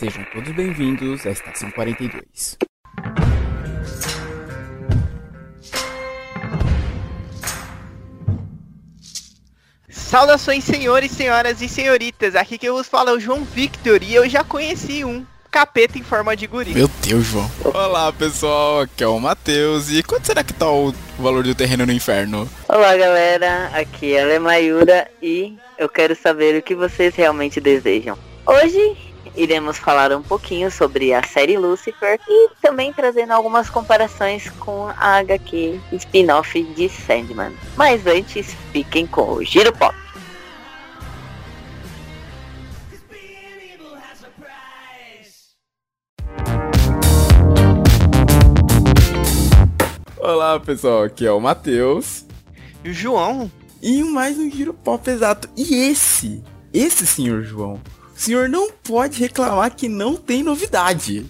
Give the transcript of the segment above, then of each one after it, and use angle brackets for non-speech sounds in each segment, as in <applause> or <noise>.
Sejam todos bem-vindos à Estação 42. Saudações, senhores, senhoras e senhoritas. Aqui que eu vos falo é o João Victor e eu já conheci um capeta em forma de guri. Meu Deus, João. Olá, pessoal. Aqui é o Matheus. E quanto será que tá o valor do terreno no inferno? Olá, galera. Aqui é a Mayura e eu quero saber o que vocês realmente desejam. Hoje iremos falar um pouquinho sobre a série Lucifer e também trazendo algumas comparações com a HQ spin-off de Sandman. Mas antes, fiquem com o Giro Pop. Olá, pessoal. Aqui é o Matheus. E o João. E mais um Giro Pop exato. E esse, esse senhor João, o senhor não pode reclamar que não tem novidade.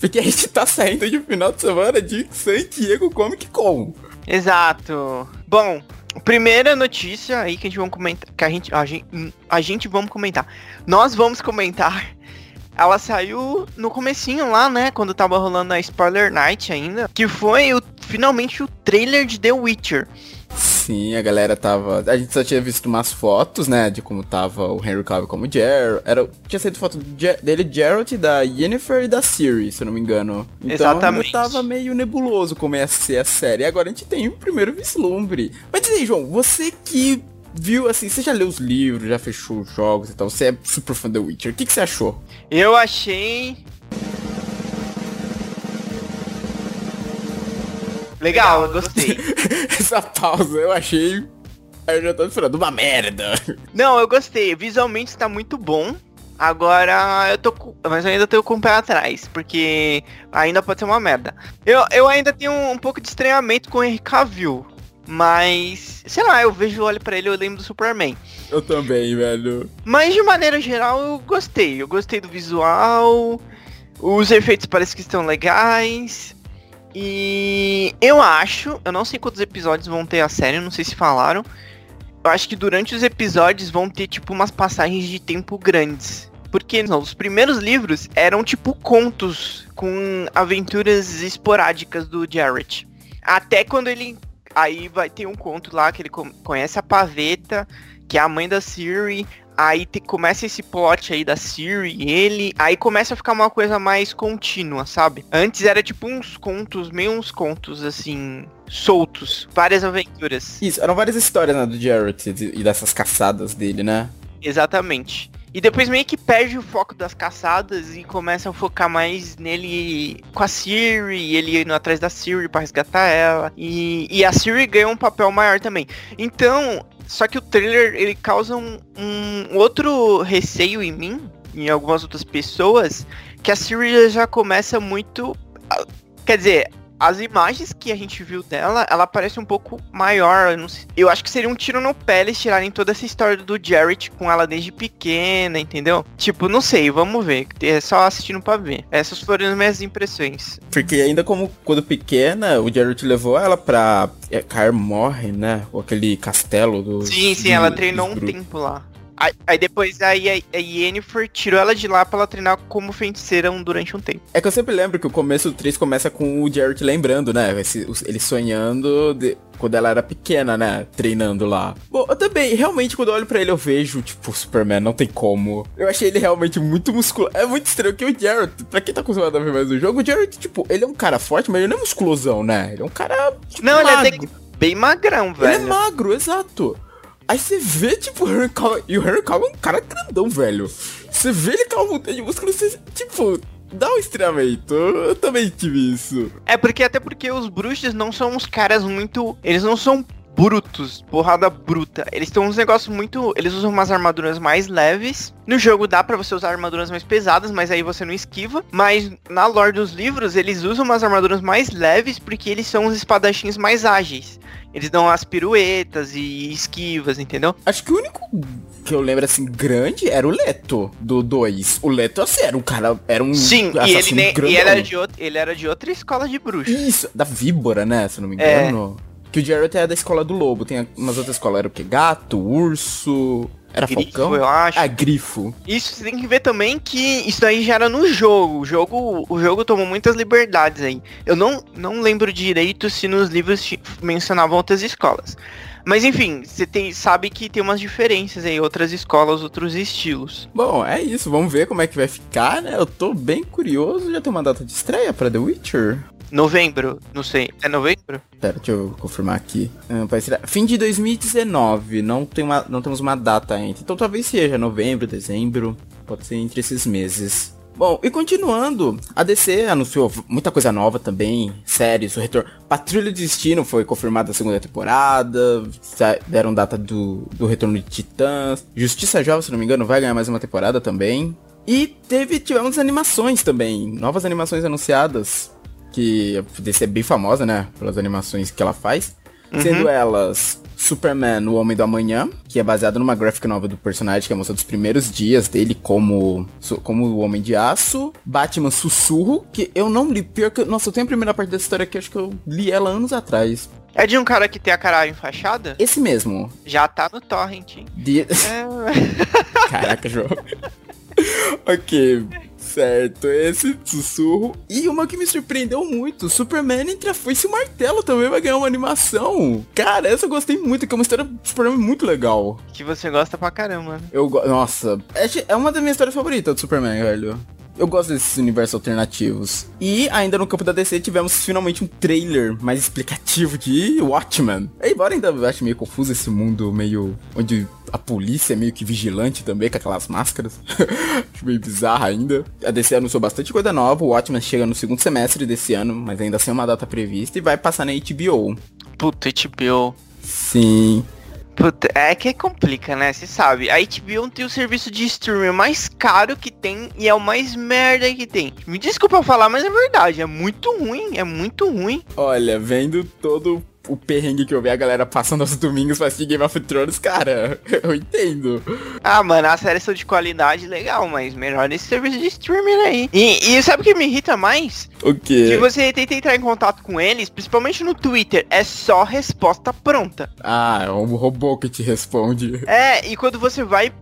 Porque a gente tá saindo de final de semana de San Diego Comic Con. Exato. Bom, primeira notícia aí que a gente vamos comentar, que a gente, a gente, a gente vamos comentar. Nós vamos comentar. Ela saiu no comecinho lá, né, quando tava rolando a Spoiler Night ainda, que foi o, finalmente o trailer de The Witcher. Sim, a galera tava. A gente só tinha visto umas fotos, né? De como tava o Henry Cavill como Geralt. Era... Tinha saído foto dele, Geralt, da Yennefer e da Siri, se eu não me engano. Então Exatamente. tava meio nebuloso como ia ser a série. E agora a gente tem o primeiro vislumbre. Mas diz aí, João, você que viu, assim, você já leu os livros, já fechou os jogos e tal, você é super fã do Witcher. O que, que você achou? Eu achei. Legal, eu gostei. <laughs> Essa pausa eu achei. Eu já tô esperando uma merda. Não, eu gostei. Visualmente está muito bom. Agora eu tô. Mas eu ainda tô com o pé atrás, porque ainda pode ser uma merda. Eu, eu ainda tenho um, um pouco de estranhamento com o Henry Cavill. Mas, sei lá, eu vejo, olho pra ele eu lembro do Superman. Eu também, velho. Mas de maneira geral eu gostei. Eu gostei do visual. Os efeitos parecem que estão legais. E eu acho, eu não sei quantos episódios vão ter a série, não sei se falaram. Eu acho que durante os episódios vão ter tipo umas passagens de tempo grandes. Porque não, os primeiros livros eram tipo contos com aventuras esporádicas do Jarrett. Até quando ele. Aí vai ter um conto lá que ele co- conhece a Paveta, que é a mãe da Siri. Aí te- começa esse plot aí da Siri e ele. Aí começa a ficar uma coisa mais contínua, sabe? Antes era tipo uns contos, meio uns contos assim, soltos. Várias aventuras. Isso, eram várias histórias, né, do Jarrett e dessas caçadas dele, né? Exatamente. E depois meio que perde o foco das caçadas e começa a focar mais nele com a Siri, ele indo atrás da Siri pra resgatar ela. E, e a Siri ganha um papel maior também. Então, só que o trailer ele causa um, um outro receio em mim, em algumas outras pessoas, que a Siri já começa muito. ah, Quer dizer, as imagens que a gente viu dela, ela parece um pouco maior. Eu, não sei- eu acho que seria um tiro no pé eles tirarem toda essa história do Jarrett com ela desde pequena, entendeu? Tipo, não sei, vamos ver. É só assistindo pra ver. Essas foram as minhas impressões. Porque ainda como quando pequena, o Jarrett levou ela pra é, Kaer Morhen, né? Ou aquele castelo do. Sim, sim, ela treinou um tempo lá. Aí, aí depois aí a, a Yennefer tirou ela de lá pra ela treinar como feiticeira durante um tempo. É que eu sempre lembro que o começo do 3 começa com o Jarrett lembrando, né? Esse- ele sonhando de- quando ela era pequena, né? Treinando lá. Bom, eu também, realmente, quando eu olho pra ele, eu vejo, tipo, Superman, não tem como. Eu achei ele realmente muito musculoso. É muito estranho que o Jarrett, pra quem tá acostumado a ver mais o jogo, o Jarrett, tipo, ele é um cara forte, mas ele não é musculosão, né? Ele é um cara. Tipo, Não, ele é magro. bem magrão, Ele é velho. magro, exato. Aí você vê, tipo, o Henry Cavill, e o Henry Cavill é um cara grandão, velho. Você vê ele com a montanha de músculo, você, tipo, dá um estranhamento. Eu também tive isso. É porque até porque os bruxos não são uns caras muito. Eles não são brutos, porrada bruta. Eles têm uns negócios muito. Eles usam umas armaduras mais leves. No jogo dá pra você usar armaduras mais pesadas, mas aí você não esquiva. Mas na lore dos livros, eles usam umas armaduras mais leves porque eles são os espadachins mais ágeis. Eles dão as piruetas e esquivas, entendeu? Acho que o único que eu lembro, assim, grande era o Leto, do 2. O Leto, assim, era um cara, era um Sim, e ele, nem, e ele, era de out- ele era de outra escola de bruxo. Isso, da Víbora, né, se eu não me É. Que o Jarrett é da escola do lobo, tem umas outras escolas, era o que? Gato, urso... Era Grifo, Falcão? eu acho. Ah, Grifo. Isso você tem que ver também que isso aí já era no jogo. O jogo, o jogo tomou muitas liberdades aí. Eu não, não lembro direito se nos livros mencionavam outras escolas. Mas enfim, você tem, sabe que tem umas diferenças aí, outras escolas, outros estilos. Bom, é isso. Vamos ver como é que vai ficar, né? Eu tô bem curioso. Já tem uma data de estreia pra The Witcher? Novembro, não sei. É novembro? Pera, deixa eu confirmar aqui. Ah, fim de 2019. Não, tem uma, não temos uma data ainda. Então talvez seja novembro, dezembro. Pode ser entre esses meses. Bom, e continuando, a DC anunciou muita coisa nova também, séries, o retorno. Patrulha do Destino foi confirmada a segunda temporada, deram data do, do retorno de Titãs. Justiça Jovem, se não me engano, vai ganhar mais uma temporada também. E teve, tivemos animações também, novas animações anunciadas, que a DC é bem famosa, né, pelas animações que ela faz. Sendo elas Superman, o Homem do Amanhã, que é baseado numa graphic novel do personagem, que é a mostrando os primeiros dias dele como, como o Homem de Aço. Batman Sussurro, que eu não li, pior que... Nossa, eu tenho a primeira parte dessa história aqui, acho que eu li ela anos atrás. É de um cara que tem a cara enfaixada? Esse mesmo. Já tá no torrent, hein? De... É... <laughs> Caraca, João. <laughs> ok, certo. Esse sussurro. E uma que me surpreendeu muito: Superman entre a foice e o martelo também vai ganhar uma animação. Cara, essa eu gostei muito, que é uma história do Superman muito legal. que você gosta pra caramba, né? Eu go... Nossa, é é uma das minhas histórias favoritas do Superman, velho. Eu gosto desses universos alternativos. E ainda no campo da DC tivemos finalmente um trailer mais explicativo de Watchmen. Embora ainda eu ache meio confuso esse mundo meio. onde a polícia é meio que vigilante também, com aquelas máscaras. <laughs> acho meio bizarro ainda. A DC anunciou bastante coisa nova. O Watchmen chega no segundo semestre desse ano, mas ainda sem uma data prevista. E vai passar na HBO. Puta, HBO. Sim. Puta, é que complica, né? Você sabe, a HBO tem o serviço de streaming mais caro que tem e é o mais merda que tem. Me desculpa falar, mas é verdade, é muito ruim, é muito ruim. Olha, vendo todo o perrengue que eu vi a galera passando aos domingos pra assistir Game of Thrones, cara, <laughs> eu entendo. Ah, mano, as séries são de qualidade legal, mas melhor esse serviço de streaming aí. E, e sabe o que me irrita mais? O Que quê? você tenta entrar em contato com eles, principalmente no Twitter, é só resposta pronta. Ah, é um robô que te responde. É, e quando você vai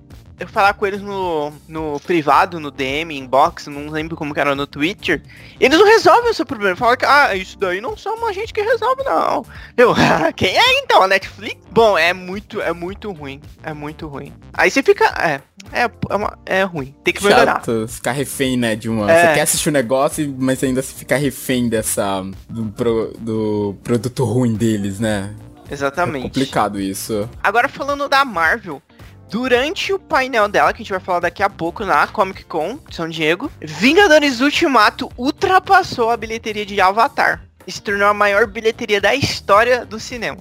falar com eles no, no privado, no DM, inbox, não lembro como que era no Twitter, eles não resolvem o seu problema. Falam que, ah, isso daí não somos a gente que resolve, não. Eu, <laughs> quem é então? A Netflix? Bom, é muito, é muito ruim. É muito ruim. Aí você fica, é, é, é, uma- é ruim. Tem que melhorar. Chato, ficar refém, né, de uma... É. Você quer assistir o negócio, mas ainda se fica refém dessa... Do, pro- do produto ruim deles, né? É Exatamente. complicado isso. Agora falando da Marvel, durante o painel dela, que a gente vai falar daqui a pouco na Comic Con de São Diego, Vingadores Ultimato ultrapassou a bilheteria de Avatar. E se tornou a maior bilheteria da história do cinema.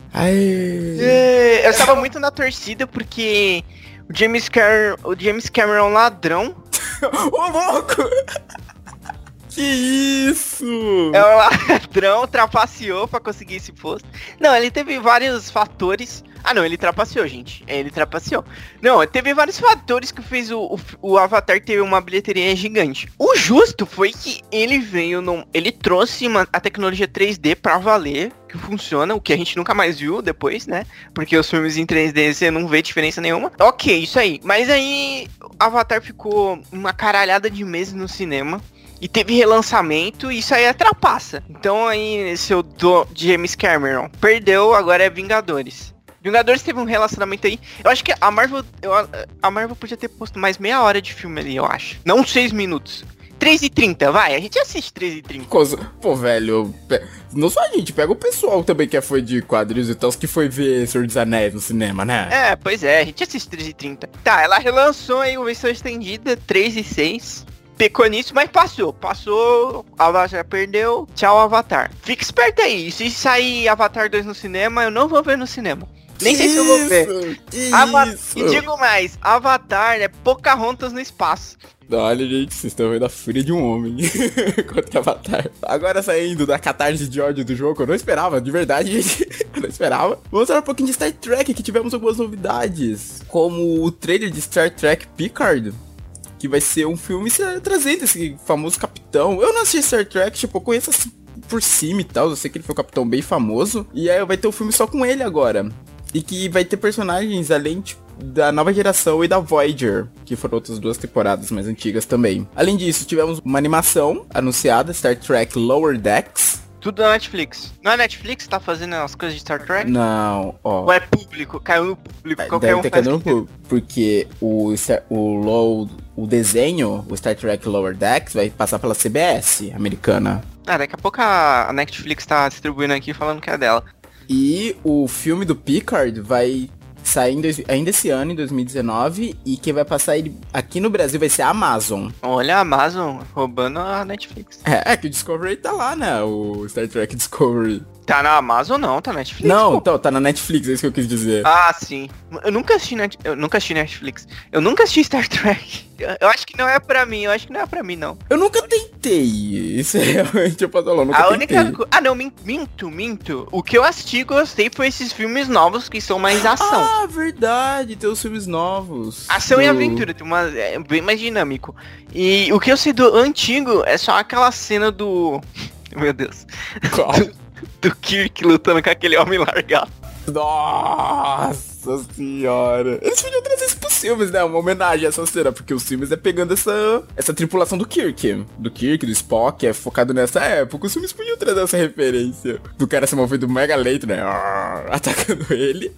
É, Eu estava muito na torcida porque o James, Car o James Cameron ladrão <laughs> Ô, louco! Que isso? é o ladrão, trapaceou pra conseguir esse posto. Não, ele teve vários fatores. Ah, não, ele trapaceou, gente. É, Ele trapaceou. Não, teve vários fatores que fez o, o, o Avatar ter uma bilheteria gigante. O justo foi que ele veio num. Ele trouxe uma, a tecnologia 3D pra valer, que funciona, o que a gente nunca mais viu depois, né? Porque os filmes em 3D você não vê diferença nenhuma. Ok, isso aí. Mas aí Avatar ficou uma caralhada de meses no cinema. E teve relançamento e isso aí é trapaça. Então aí, seu do James Cameron perdeu, agora é Vingadores. Vingadores teve um relacionamento aí. Eu acho que a Marvel. eu- a Marvel podia ter posto mais meia hora de filme ali, eu acho. Não seis minutos. 3 e 30, vai, a gente assiste 3 e 30. Coisa- Pô, velho, pe- não só a gente, pega o pessoal também que é foi de quadrinhos e tal, que foi ver Senhor dos Anéis no cinema, né? É, pois é, a gente assiste 3 e 30. Tá, ela relançou aí o versão estendida, 3 e 6. Pecou nisso, mas passou. Passou, Avatar já perdeu. Tchau, Avatar. Fica esperto aí. Se sair Avatar 2 no cinema, eu não vou ver no cinema. Nem sei se eu vou ver. Isso, Que Ava- isso? E digo mais, Avatar é Pocahontas no espaço. Olha, gente, vocês estão vendo a fúria de um homem <laughs> contra Avatar. Agora saindo da catarse de ódio do jogo, eu não esperava, de verdade, <laughs> gente. Eu não esperava. Vamos falar um pouquinho de Star Trek, que tivemos algumas novidades. Como o trailer de Star Trek Picard. Que vai ser um filme trazendo esse famoso capitão. Eu não assisti Star Trek, tipo, eu conheço assim por cima e tal. Eu sei que ele foi um capitão bem famoso. E aí vai ter um filme só com ele agora. E que vai ter personagens além, tipo, da nova geração e da Voyager, que foram outras duas temporadas mais antigas também. Além disso, tivemos uma animação anunciada, Star Trek Lower Decks. Tudo na Netflix. Não é Netflix que tá fazendo as coisas de Star Trek? Não, ó. Ou é público? Caiu no público. Qualquer Deve um ter faz caído no público, porque o, o, low, o desenho, o Star Trek Lower Decks, vai passar pela CBS americana. Ah, daqui a pouco a a Netflix tá distribuindo aqui falando que é dela. E o filme do Picard vai sair dois- ainda esse ano, em 2019, e quem vai passar ele aqui no Brasil vai ser a Amazon. Olha a Amazon roubando a Netflix. É, é que o Discovery tá lá, né? O Star Trek Discovery. Tá na Amazon não, tá na Netflix. Não, pô. então, tá na Netflix, é isso que eu quis dizer. Ah, sim. Eu nunca assisti Net... eu nunca assisti Netflix. Eu nunca assisti Star Trek. Eu- acho que não é pra mim, eu acho que não é pra mim, não. Eu nunca tentei. Isso é <laughs> realmente eu posso falar, eu nunca A única. Ah, não, min- minto, minto. O que eu assisti e gostei foi esses filmes novos que são mais ação. Ah, verdade, tem os filmes novos. Ação e Do- aventura, tem uma, é bem mais dinâmico. E o que eu sei do antigo é só aquela cena do. <laughs> Meu Deus. Qual? <laughs> Do Kirk lutando com aquele homem largado. Nossa senhora. Eles podiam trazer isso pros filmes, né? Uma homenagem a essa cena, porque os filmes é pegando essa, essa tripulação do Kirk. Do Kirk, do Spock, é focado nessa época. Os filmes podiam trazer essa referência. Do cara se movendo mega lento, né? <laughs> Atacando ele.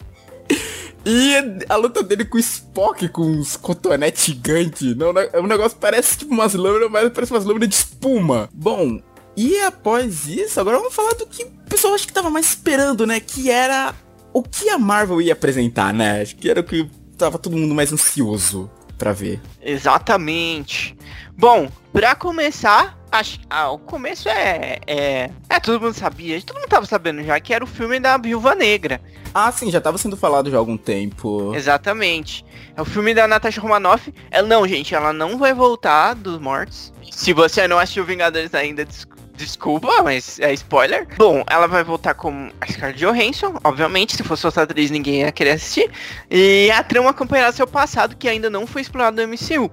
E a luta dele com o Spock, com uns cotonetes gigantes. Não, né? o negócio parece tipo umas lâminas, mas parece umas lâminas de espuma. Bom, e após isso, agora vamos falar do que o pessoal acho que tava mais esperando, né? Que era o que a Marvel ia apresentar, né? Acho que era o que tava todo mundo mais ansioso pra ver. Exatamente. Bom, pra começar, acho ah, o começo é, é. É, todo mundo sabia, todo mundo tava sabendo já que era o filme da Viúva Negra. Ah, sim, já tava sendo falado já há algum tempo. Exatamente. É o filme da Natasha Romanoff. Ela, não, gente, ela não vai voltar dos mortos. Se você não assistiu Vingadores ainda, des- desculpa, mas é spoiler. Bom, ela vai voltar com a Scarlett Johansson, obviamente. Se fosse outra atriz, ninguém ia querer assistir. E a trama acompanhará seu passado, que ainda não foi explorado no MCU.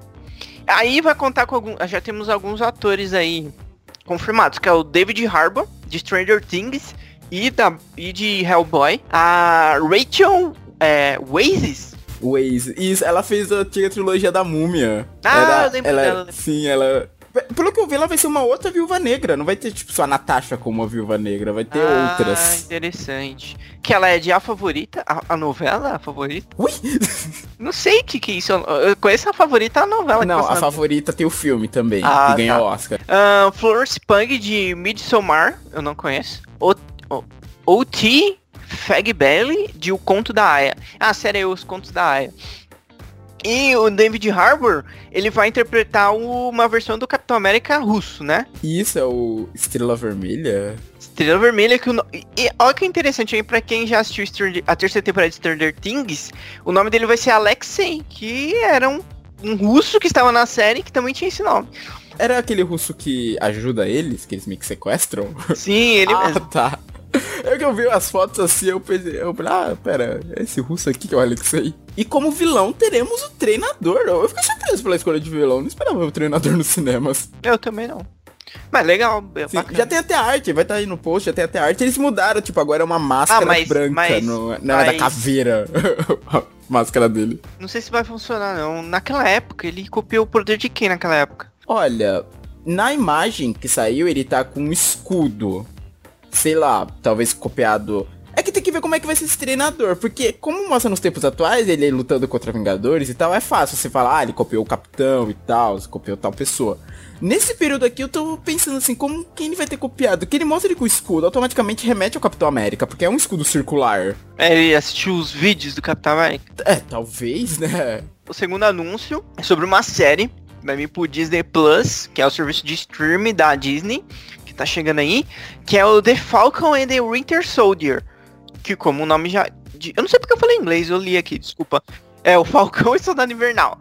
Aí vai contar com algum. Já temos alguns atores aí confirmados, que é o David Harbour, de Stranger Things, e, da, e de Hellboy. A Rachel é, Weisz, Waze. Isso, ela fez a antiga trilogia da múmia. Ah, eu lembro ela, dela. Sim, ela. Pelo que eu vi, ela vai ser uma outra viúva negra. Não vai ter, tipo, só a Natasha como uma viúva negra. Vai ter Ah, outras. interessante. Que ela é de A Favorita, a, a novela A Favorita? Ui! <laughs> Não sei o que que é isso. Eu, conheço a Favorita, a novela. Não, a na- favorita tem o filme também, Ah, que ganhou tá. o Oscar. Ah, Florence Pug de Midsommar, eu não conheço. O, o, O.T. Fagbelly de O Conto da Aya. Ah, a série é Os Contos da Aya. E o David Harbour, ele vai interpretar uma versão do Capitão América russo, né? Isso é o Estrela Vermelha? Estrela Vermelha que o no... e, olha que interessante aí pra quem já assistiu Stranger- a terceira temporada de Stranger Things, o nome dele vai ser Alexei, que era um, um russo que estava na série que também tinha esse nome. Era aquele russo que ajuda eles, que eles meio que sequestram? Sim, ele <laughs> ah, mesmo. tá. Eu que eu vi as fotos assim, eu pensei, eu falei, ah, pera, é esse russo aqui que é o Alexei. E como vilão, teremos o treinador. Eu fiquei surpreso pela escolha de vilão, não esperava o treinador nos cinemas. Eu também não. Mas legal, é Sim, já tem até arte, vai estar aí no post, já tem até arte. Eles mudaram, tipo, agora é uma máscara Ah, mas- branca, mas- no, não é da mas- caveira. <laughs> máscara dele. Não sei se vai funcionar não. Naquela época, ele copiou o poder de quem naquela época? Olha, na imagem que saiu, ele tá com um escudo. Sei lá, talvez copiado. É que tem que ver como é que vai ser esse treinador. Porque, como mostra nos tempos atuais, ele lutando contra Vingadores e tal, é fácil você falar, ah, ele copiou o capitão e tal, copiou tal pessoa. Nesse período aqui, eu tô pensando assim, como quem ele vai ter copiado? Que ele mostra ele com o escudo, automaticamente remete ao Capitão América, porque é um escudo circular. É, Ele assistiu os vídeos do Capitão América. É, talvez, né? O segundo anúncio é sobre uma série vai vir pro Disney Plus, que é o serviço de streaming da Disney, que tá chegando aí, que é o The Falcon and the Winter Soldier, que como o nome já... de- eu não sei porque eu falei inglês, eu li aqui, desculpa. É o Falcão <laughs> e Soldado Invernal.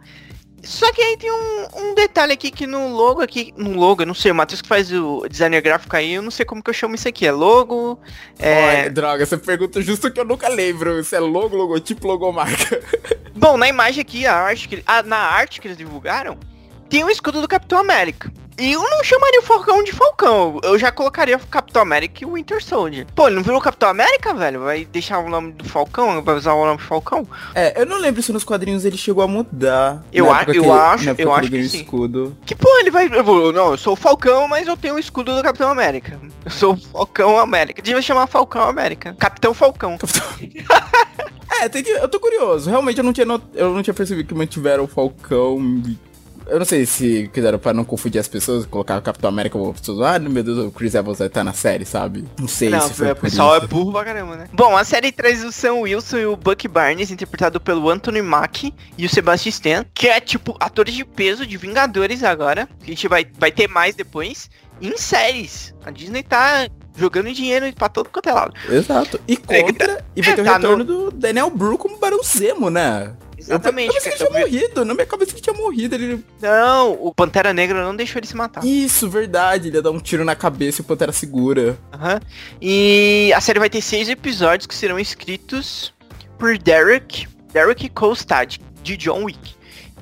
Só que aí tem um, um detalhe aqui que no logo aqui, no logo, eu não sei, o Matheus que faz o designer gráfico aí, eu não sei como que eu chamo isso aqui, é logo, é... Olha, droga, você pergunta justo que eu nunca lembro. Se é logo, logotipo, logomarca. <laughs> Bom, na imagem aqui, a arte que, a- na arte que eles divulgaram, tem o escudo do Capitão América. E eu não chamaria o Falcão de Falcão. Eu já colocaria o Capitão América e o Winter Soldier. Pô, ele não virou Capitão América, velho? Vai deixar o nome do Falcão? Vai usar o nome do Falcão? É, eu não lembro se nos quadrinhos ele chegou a mudar. Eu a- eu que- acho- eu que acho que sim. escudo. Que porra ele vai. Eu vou, não, eu sou o Falcão, mas eu tenho o escudo do Capitão América. Eu sou o Falcão América. Devia chamar Falcão América. Capitão Falcão. <laughs> É, tem que, eu tô curioso. Realmente eu não tinha, not- eu não tinha percebido que mantiveram o Falcão. Eu não sei se quiseram pra não confundir as pessoas, colocar o Capitão América como pessoas. Ah, meu Deus, o Chris Evans vai estar na série, sabe? Não sei Não, se foi o por pessoal é burro pra caramba, né? Bom, a série traz o Sam Wilson e o Buck Barnes, interpretado pelo Anthony Mackie e o Sebastian Stan, que é tipo atores de peso de Vingadores agora. que A gente vai, vai ter mais depois em séries. A Disney tá jogando dinheiro pra todo quanto é lado. Exato. E É, contra, e vai é, ter o <laughs> tá retorno do Daniel Bru como Barão Zemo, né? Exatamente. Eu, eu pensei que tinha morrido, na minha cabeça que tinha morrido. Ele... Não, o Pantera Negra não deixou ele se matar. Isso, verdade. Ele ia dar um tiro na cabeça e o Pantera segura. Aham. E a série vai ter seis episódios que serão escritos por Derek, Derek Kolstad, de John Wick.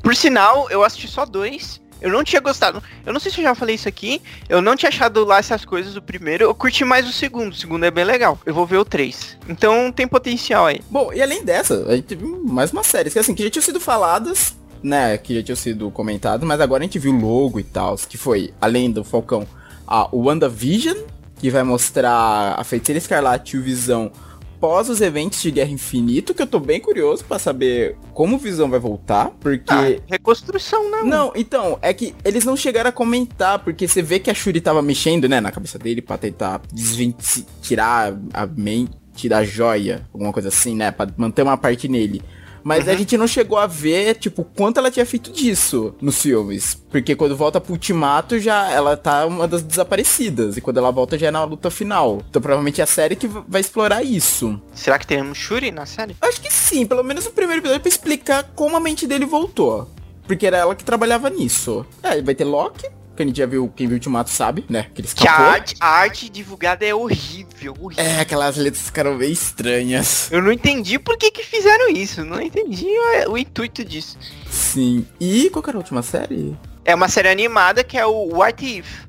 Por sinal, eu assisti só dois. Eu não tinha gostado. Eu não sei se eu já falei isso aqui. Eu não tinha achado lá essas coisas o primeiro. Eu curti mais o segundo. O segundo é bem legal. Eu vou ver o três. Então tem potencial aí. Bom, e além dessa, a gente teve mais uma série, que assim, que já tinham sido faladas, né, que já tinham sido comentadas, mas agora a gente viu o logo e tal, que foi, além do Falcão, a WandaVision, que vai mostrar a Feiticeira Escarlate e o Visão pós os eventos de Guerra Infinito, que eu tô bem curioso pra saber como o Visão vai voltar, porque... Ah, reconstrução, né? Não, então, é que eles não chegaram a comentar, porque você vê que a Shuri tava mexendo, né, na cabeça dele pra tentar desventi- tirar a mente da joia, alguma coisa assim, né, pra manter uma parte nele. Mas a gente não chegou a ver, tipo, quanto ela tinha feito disso nos filmes. Porque quando volta pro Ultimato, já ela tá uma das desaparecidas. E quando ela volta, já é na luta final. Então provavelmente é a série que vai explorar isso. Será que teremos Shuri na série? Acho que sim, pelo menos no primeiro episódio pra explicar como a mente dele voltou. Porque era ela que trabalhava nisso. É, vai ter Loki, que a gente já viu, quem viu o Ultimato sabe, né? Que ele Que a arte, a arte divulgada é horrível, horrível. É, aquelas letras ficaram bem estranhas. Eu não entendi por que que fizeram isso. Não entendi o, o intuito disso. Sim. E qual que era a última série? É uma série animada que é o What If.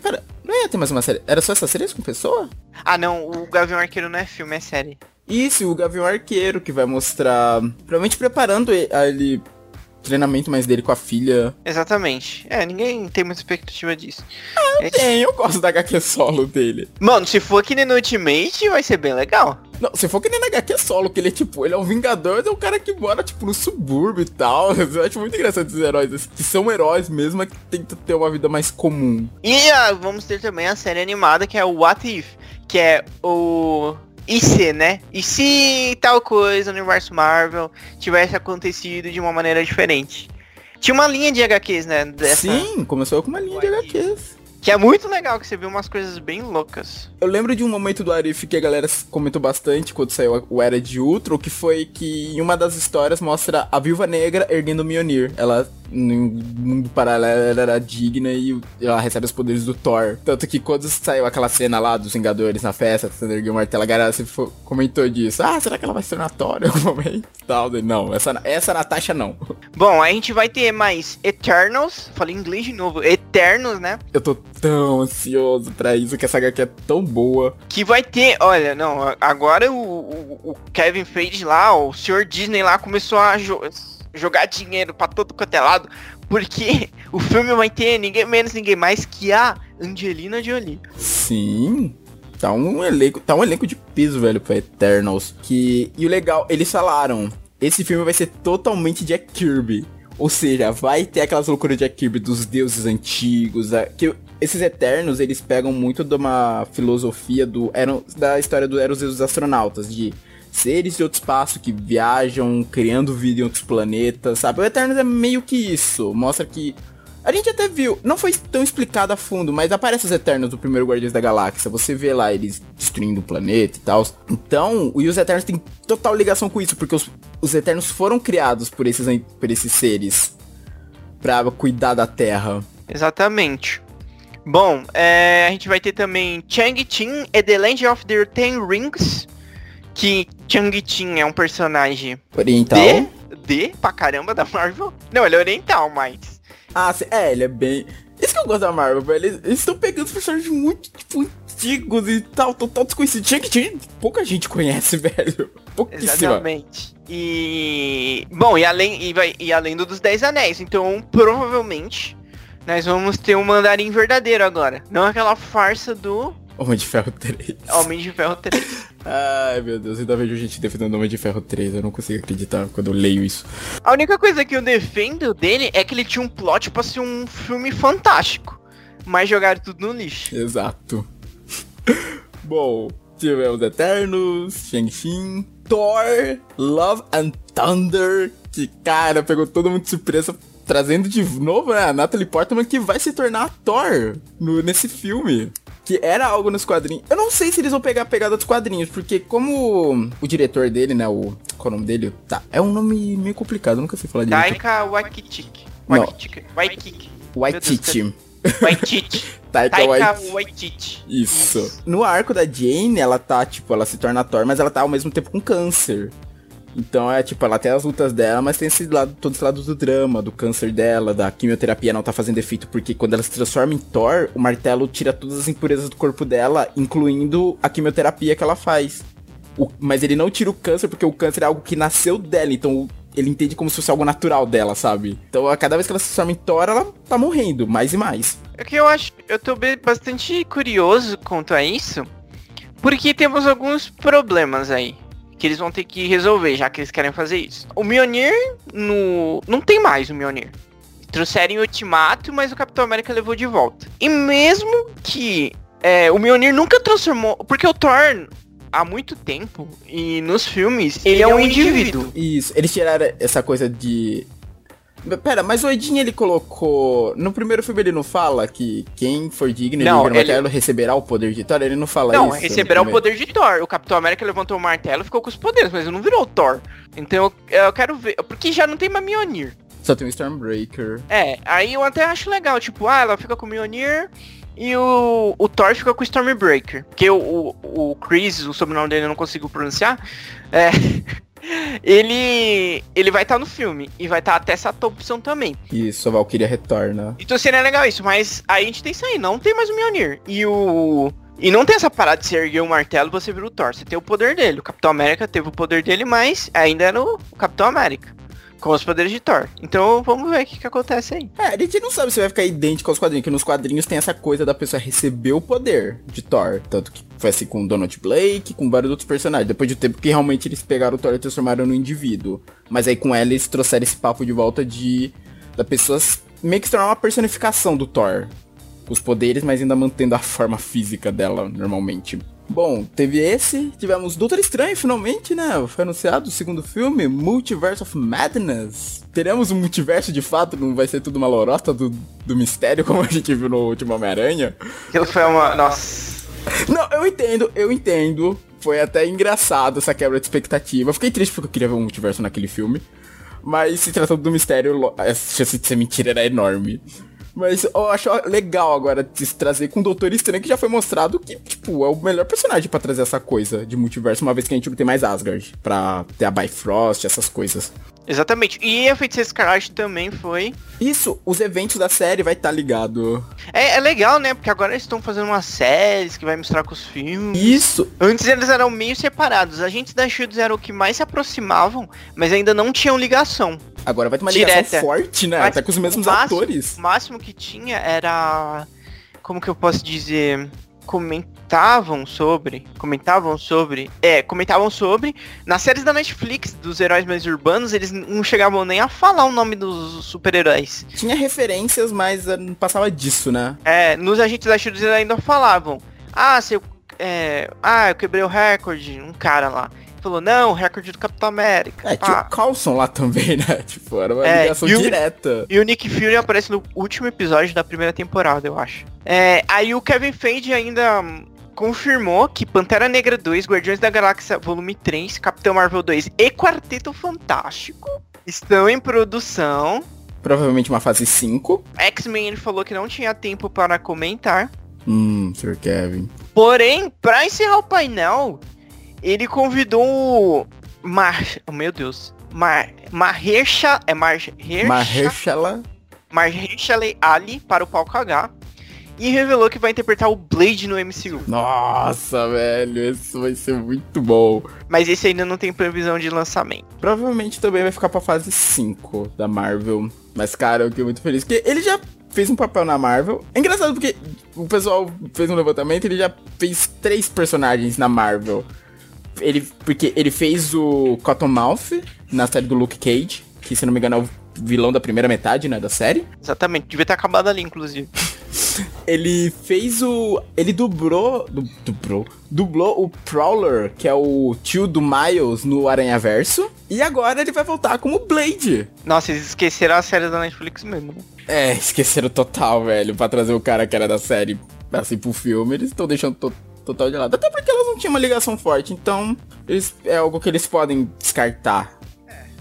Pera, não ia ter mais uma série. Era só essa série com pessoa? Ah não, o Gavião Arqueiro não é filme, é série. Isso, o Gavião Arqueiro, que vai mostrar. Provavelmente preparando ele. Treinamento mais dele com a filha. Exatamente. É, ninguém tem muita expectativa disso. É- Tem, eu gosto da HQ solo dele. Mano, se for que nem no Ultimate, vai ser bem legal. Não, se for que nem na HQ solo, que ele é tipo, ele é um vingador, é um cara que mora, tipo, no subúrbio e tal. <laughs> Eu acho muito engraçado esses heróis, que são heróis mesmo, mas que tentam ter uma vida mais comum. E ah, vamos ter também a série animada que é o What If, que é o e se, né? E se tal coisa no universo Marvel tivesse acontecido de uma maneira diferente? Tinha uma linha de HQs, né? Dessa, Sim, começou com uma linha de? HQs. Que é muito legal, que você vê umas coisas bem loucas. Eu lembro de um momento do Arif que a galera comentou bastante quando saiu o Era de Ultron, que foi que em uma das histórias mostra a Viúva Negra erguendo o Mjolnir. Ela, no mundo paralelo, era digna e ela recebe os poderes do Thor. Tanto que quando saiu aquela cena lá dos Vingadores na festa, tentando erguer o martelo, a galera sempre comentou disso. Ah, será que ela vai se tornar Thor em algum momento? Não, essa, essa Natasha não. Bom, a gente vai ter mais Eternals, falei inglês de novo, Eternos, né? Eu tô tão ansioso pra isso, que essa HQ é tão boa. Que vai ter, olha, não, agora o, o- o Kevin Feige lá, o Sr. Disney lá começou a jo- jogar dinheiro pra todo quanto é lado, porque <laughs> o filme vai ter ninguém menos, ninguém mais que a Angelina Jolie. Sim. Tá um elenco, tá um elenco de peso, velho, pra Eternals. Que e o legal, eles falaram, esse filme vai ser totalmente Jack Kirby. Ou seja, vai ter aquelas loucuras de Jack Kirby dos deuses antigos, que esses Eternos, eles pegam muito de uma filosofia do eram da história do Eros e dos astronautas, de seres de outro espaço que viajam, criando vida em outros planetas, sabe? O Eternos é meio que isso, mostra que a gente até viu, não foi tão explicado a fundo, mas aparece os Eternos do primeiro Guardiões da Galáxia. Você vê lá eles destruindo o planeta e tal. Então, e os Eternos têm total ligação com isso, porque os, os Eternos foram criados por esses, por esses seres pra cuidar da Terra. Exatamente. Bom, é, a gente vai ter também Chang-Chi e The Land of the Ten Rings, que Chang-Chi é um personagem Oriental. D, D pra caramba da Marvel. Não, ele é oriental, mas... Ah, é, ele é bem. Isso que eu gosto da Marvel, velho. Eles estão pegando os personagens muito, tipo, antigos e tal, total desconhecidos. Shang-Chi, pouca gente conhece, <laughs> velho. Pouquíssima. Exatamente. E. Bom, e além, e, vai, e além do dos Dez Anéis. Então, provavelmente, nós vamos ter um mandarim verdadeiro agora. Não aquela farsa do Homem de Ferro 3. Homem de Ferro 3. Ai, meu Deus, ainda vejo gente defendendo Homem de Ferro 3. Eu não consigo acreditar quando eu leio isso. A única coisa que eu defendo dele é que ele tinha um plot pra ser um filme fantástico. Mas jogaram tudo no lixo. Exato. Bom, tivemos Eternos, Shang-Chi, Thor, Love and Thunder, que, cara, pegou todo mundo de surpresa, trazendo de novo né, a Natalie Portman, que vai se tornar a Thor no, nesse filme. Que era algo nos quadrinhos. Eu não sei se eles vão pegar a pegada dos quadrinhos, porque como o diretor dele, né, o... Qual é o nome dele? Tá, é um nome meio complicado, eu nunca sei falar direito. Taika Waititi. Waititi. Waititi. Waititi. Waititi. <laughs> Taika Taika Waititi. Waititi. Isso. No arco da Jane, ela tá, tipo, ela se torna Thor, mas ela tá ao mesmo tempo com câncer. Então é tipo, ela tem as lutas dela, mas tem esse lado, todo esse lado do drama, do câncer dela, da quimioterapia não tá fazendo efeito, porque quando ela se transforma em Thor, o martelo tira todas as impurezas do corpo dela, incluindo a quimioterapia que ela faz. O- mas ele não tira o câncer, porque o câncer é algo que nasceu dela, então ele entende como se fosse algo natural dela, sabe? Então a cada vez que ela se transforma em Thor, ela tá morrendo, mais e mais. É que eu acho, eu tô bastante curioso quanto a isso, porque temos alguns problemas aí que eles vão ter que resolver, já que eles querem fazer isso. O Mjolnir no não tem mais o Mjolnir. Trouxeram em Ultimato, mas o Capitão América levou de volta. E mesmo que é, o Mjolnir nunca transformou, porque o Thor há muito tempo e nos filmes ele, é um indivíduo. Isso, eles tiraram essa coisa de. Pera, mas o Odin ele colocou. No primeiro filme ele não fala que quem for digno Não, de ele- martelo receberá o poder de Thor? Ele não fala Não, isso. no receberá o poder de Thor. O Capitão América levantou o martelo e ficou com os poderes, mas ele não virou o Thor. Então eu, eu quero ver. Porque já não tem mais Mjolnir. Só tem o Stormbreaker. É, aí eu até acho legal, tipo, ah, ela fica com o Mjolnir e o, o Thor fica com o Stormbreaker. Porque o, o, o Chris, o sobrenome dele eu não consigo pronunciar, é. <laughs> Ele. Ele vai estar no filme. E vai estar até essa Thompson também. Isso, a Valkyria retorna. Então seria legal isso, mas aí a gente tem isso aí, não tem mais o Mjolnir. E o. E não tem essa parada de você erguer o martelo e você vira o Thor. Você tem o poder dele. O Capitão América teve o poder dele, mas ainda era o Capitão América. Com os poderes de Thor. Então vamos ver o que, que acontece aí. É, a gente não sabe se vai ficar idêntico aos quadrinhos, que nos quadrinhos tem essa coisa da pessoa receber o poder de Thor. Tanto que foi assim com o Donald Blake, com vários outros personagens. Depois de um tempo que realmente eles pegaram o Thor e transformaram no indivíduo. Mas aí com ela eles trouxeram esse papo de volta de. Da pessoa meio que se tornar uma personificação do Thor. Os poderes, mas ainda mantendo a forma física dela normalmente. Bom, teve esse, tivemos Doutor Estranho finalmente, né? Foi anunciado o segundo filme, Multiverse of Madness. Teremos um multiverso de fato, não vai ser tudo uma lorota do, do mistério <laughs> como a gente viu no último Homem-Aranha. Aquilo foi uma. Nossa. Não, eu entendo, eu entendo. Foi até engraçado essa quebra de expectativa. Fiquei triste porque eu queria ver um multiverso naquele filme. Mas se tratando do mistério, a chance de ser mentira era enorme. Mas eu acho legal agora se trazer com o Doutor Estranho, que já foi mostrado que, tipo, é o melhor personagem pra trazer essa coisa de multiverso, uma vez que a gente não tem mais Asgard. Pra ter a Bifrost, essas coisas. Exatamente. E a Feiticeira Escarlate também foi. Isso, os eventos da série vai estar ligado. É, é legal, né? Porque agora eles estão fazendo umas séries que vai misturar com os filmes. Isso, Antes eles eram meio separados. Os agentes da Shield eram o que mais se aproximavam, mas ainda não tinham ligação. Agora vai ter uma ligação Direta. forte, né? Mas Até com os mesmos o máximo- atores. O máximo que tinha era. Como que eu posso dizer? Comentavam sobre. Comentavam sobre. É, comentavam sobre. Nas séries da Netflix, dos heróis mais urbanos, eles não chegavam nem a falar o nome dos super-heróis. Tinha referências, mas eh, não passava disso, né? É, nos agentes da Shield eles ainda falavam. Ah, você. É, ah, eu quebrei o recorde. Um cara lá. Falou, não, o recorde do Capitão América. É, tinha pá. o Carlson lá também, né? <laughs> Tipo, era uma É, ligação e o- direta. E o Nick Fury aparece no último episódio da primeira temporada, eu acho. É, aí o Kevin Feige ainda hum, confirmou que Pantera Negra 2, Guardiões da Galáxia Volume 3, Capitão Marvel 2 e Quarteto Fantástico estão em produção. Provavelmente uma fase 5. X-Men ele falou que não tinha tempo para comentar. Hum, Sr. Kevin. Porém, para encerrar o painel, ele convidou o Mar... oh, meu Deus. Mar... Mahersha... É Mar... Mahersha... Mahershala Mahershala Ali para o palco H e revelou que vai interpretar o Blade no MCU. Nossa, velho, isso vai ser muito bom. Mas esse ainda não tem previsão de lançamento. Provavelmente também vai ficar pra fase 5 da Marvel. Mas, cara, eu fiquei muito feliz. Porque ele já fez um papel na Marvel. É engraçado porque o pessoal fez um levantamento ele já fez três personagens na Marvel. Ele, porque ele fez o Cottonmouth na série do Luke Cage, que se não me engano é o vilão da primeira metade, né, da série. Exatamente, devia ter acabado ali, inclusive. <laughs> Ele fez o. Ele dublou. Du, dublou. Dublou o Prowler, que é o tio do Miles no Aranha Verso. E agora ele vai voltar como Blade. Nossa, eles esqueceram a série da Netflix mesmo. né? É, esqueceram total, velho. Pra trazer o cara que era da série assim pro filme. Eles estão deixando to- total de lado. Até porque elas não tinham uma ligação forte. Então, eles, é algo que eles podem descartar.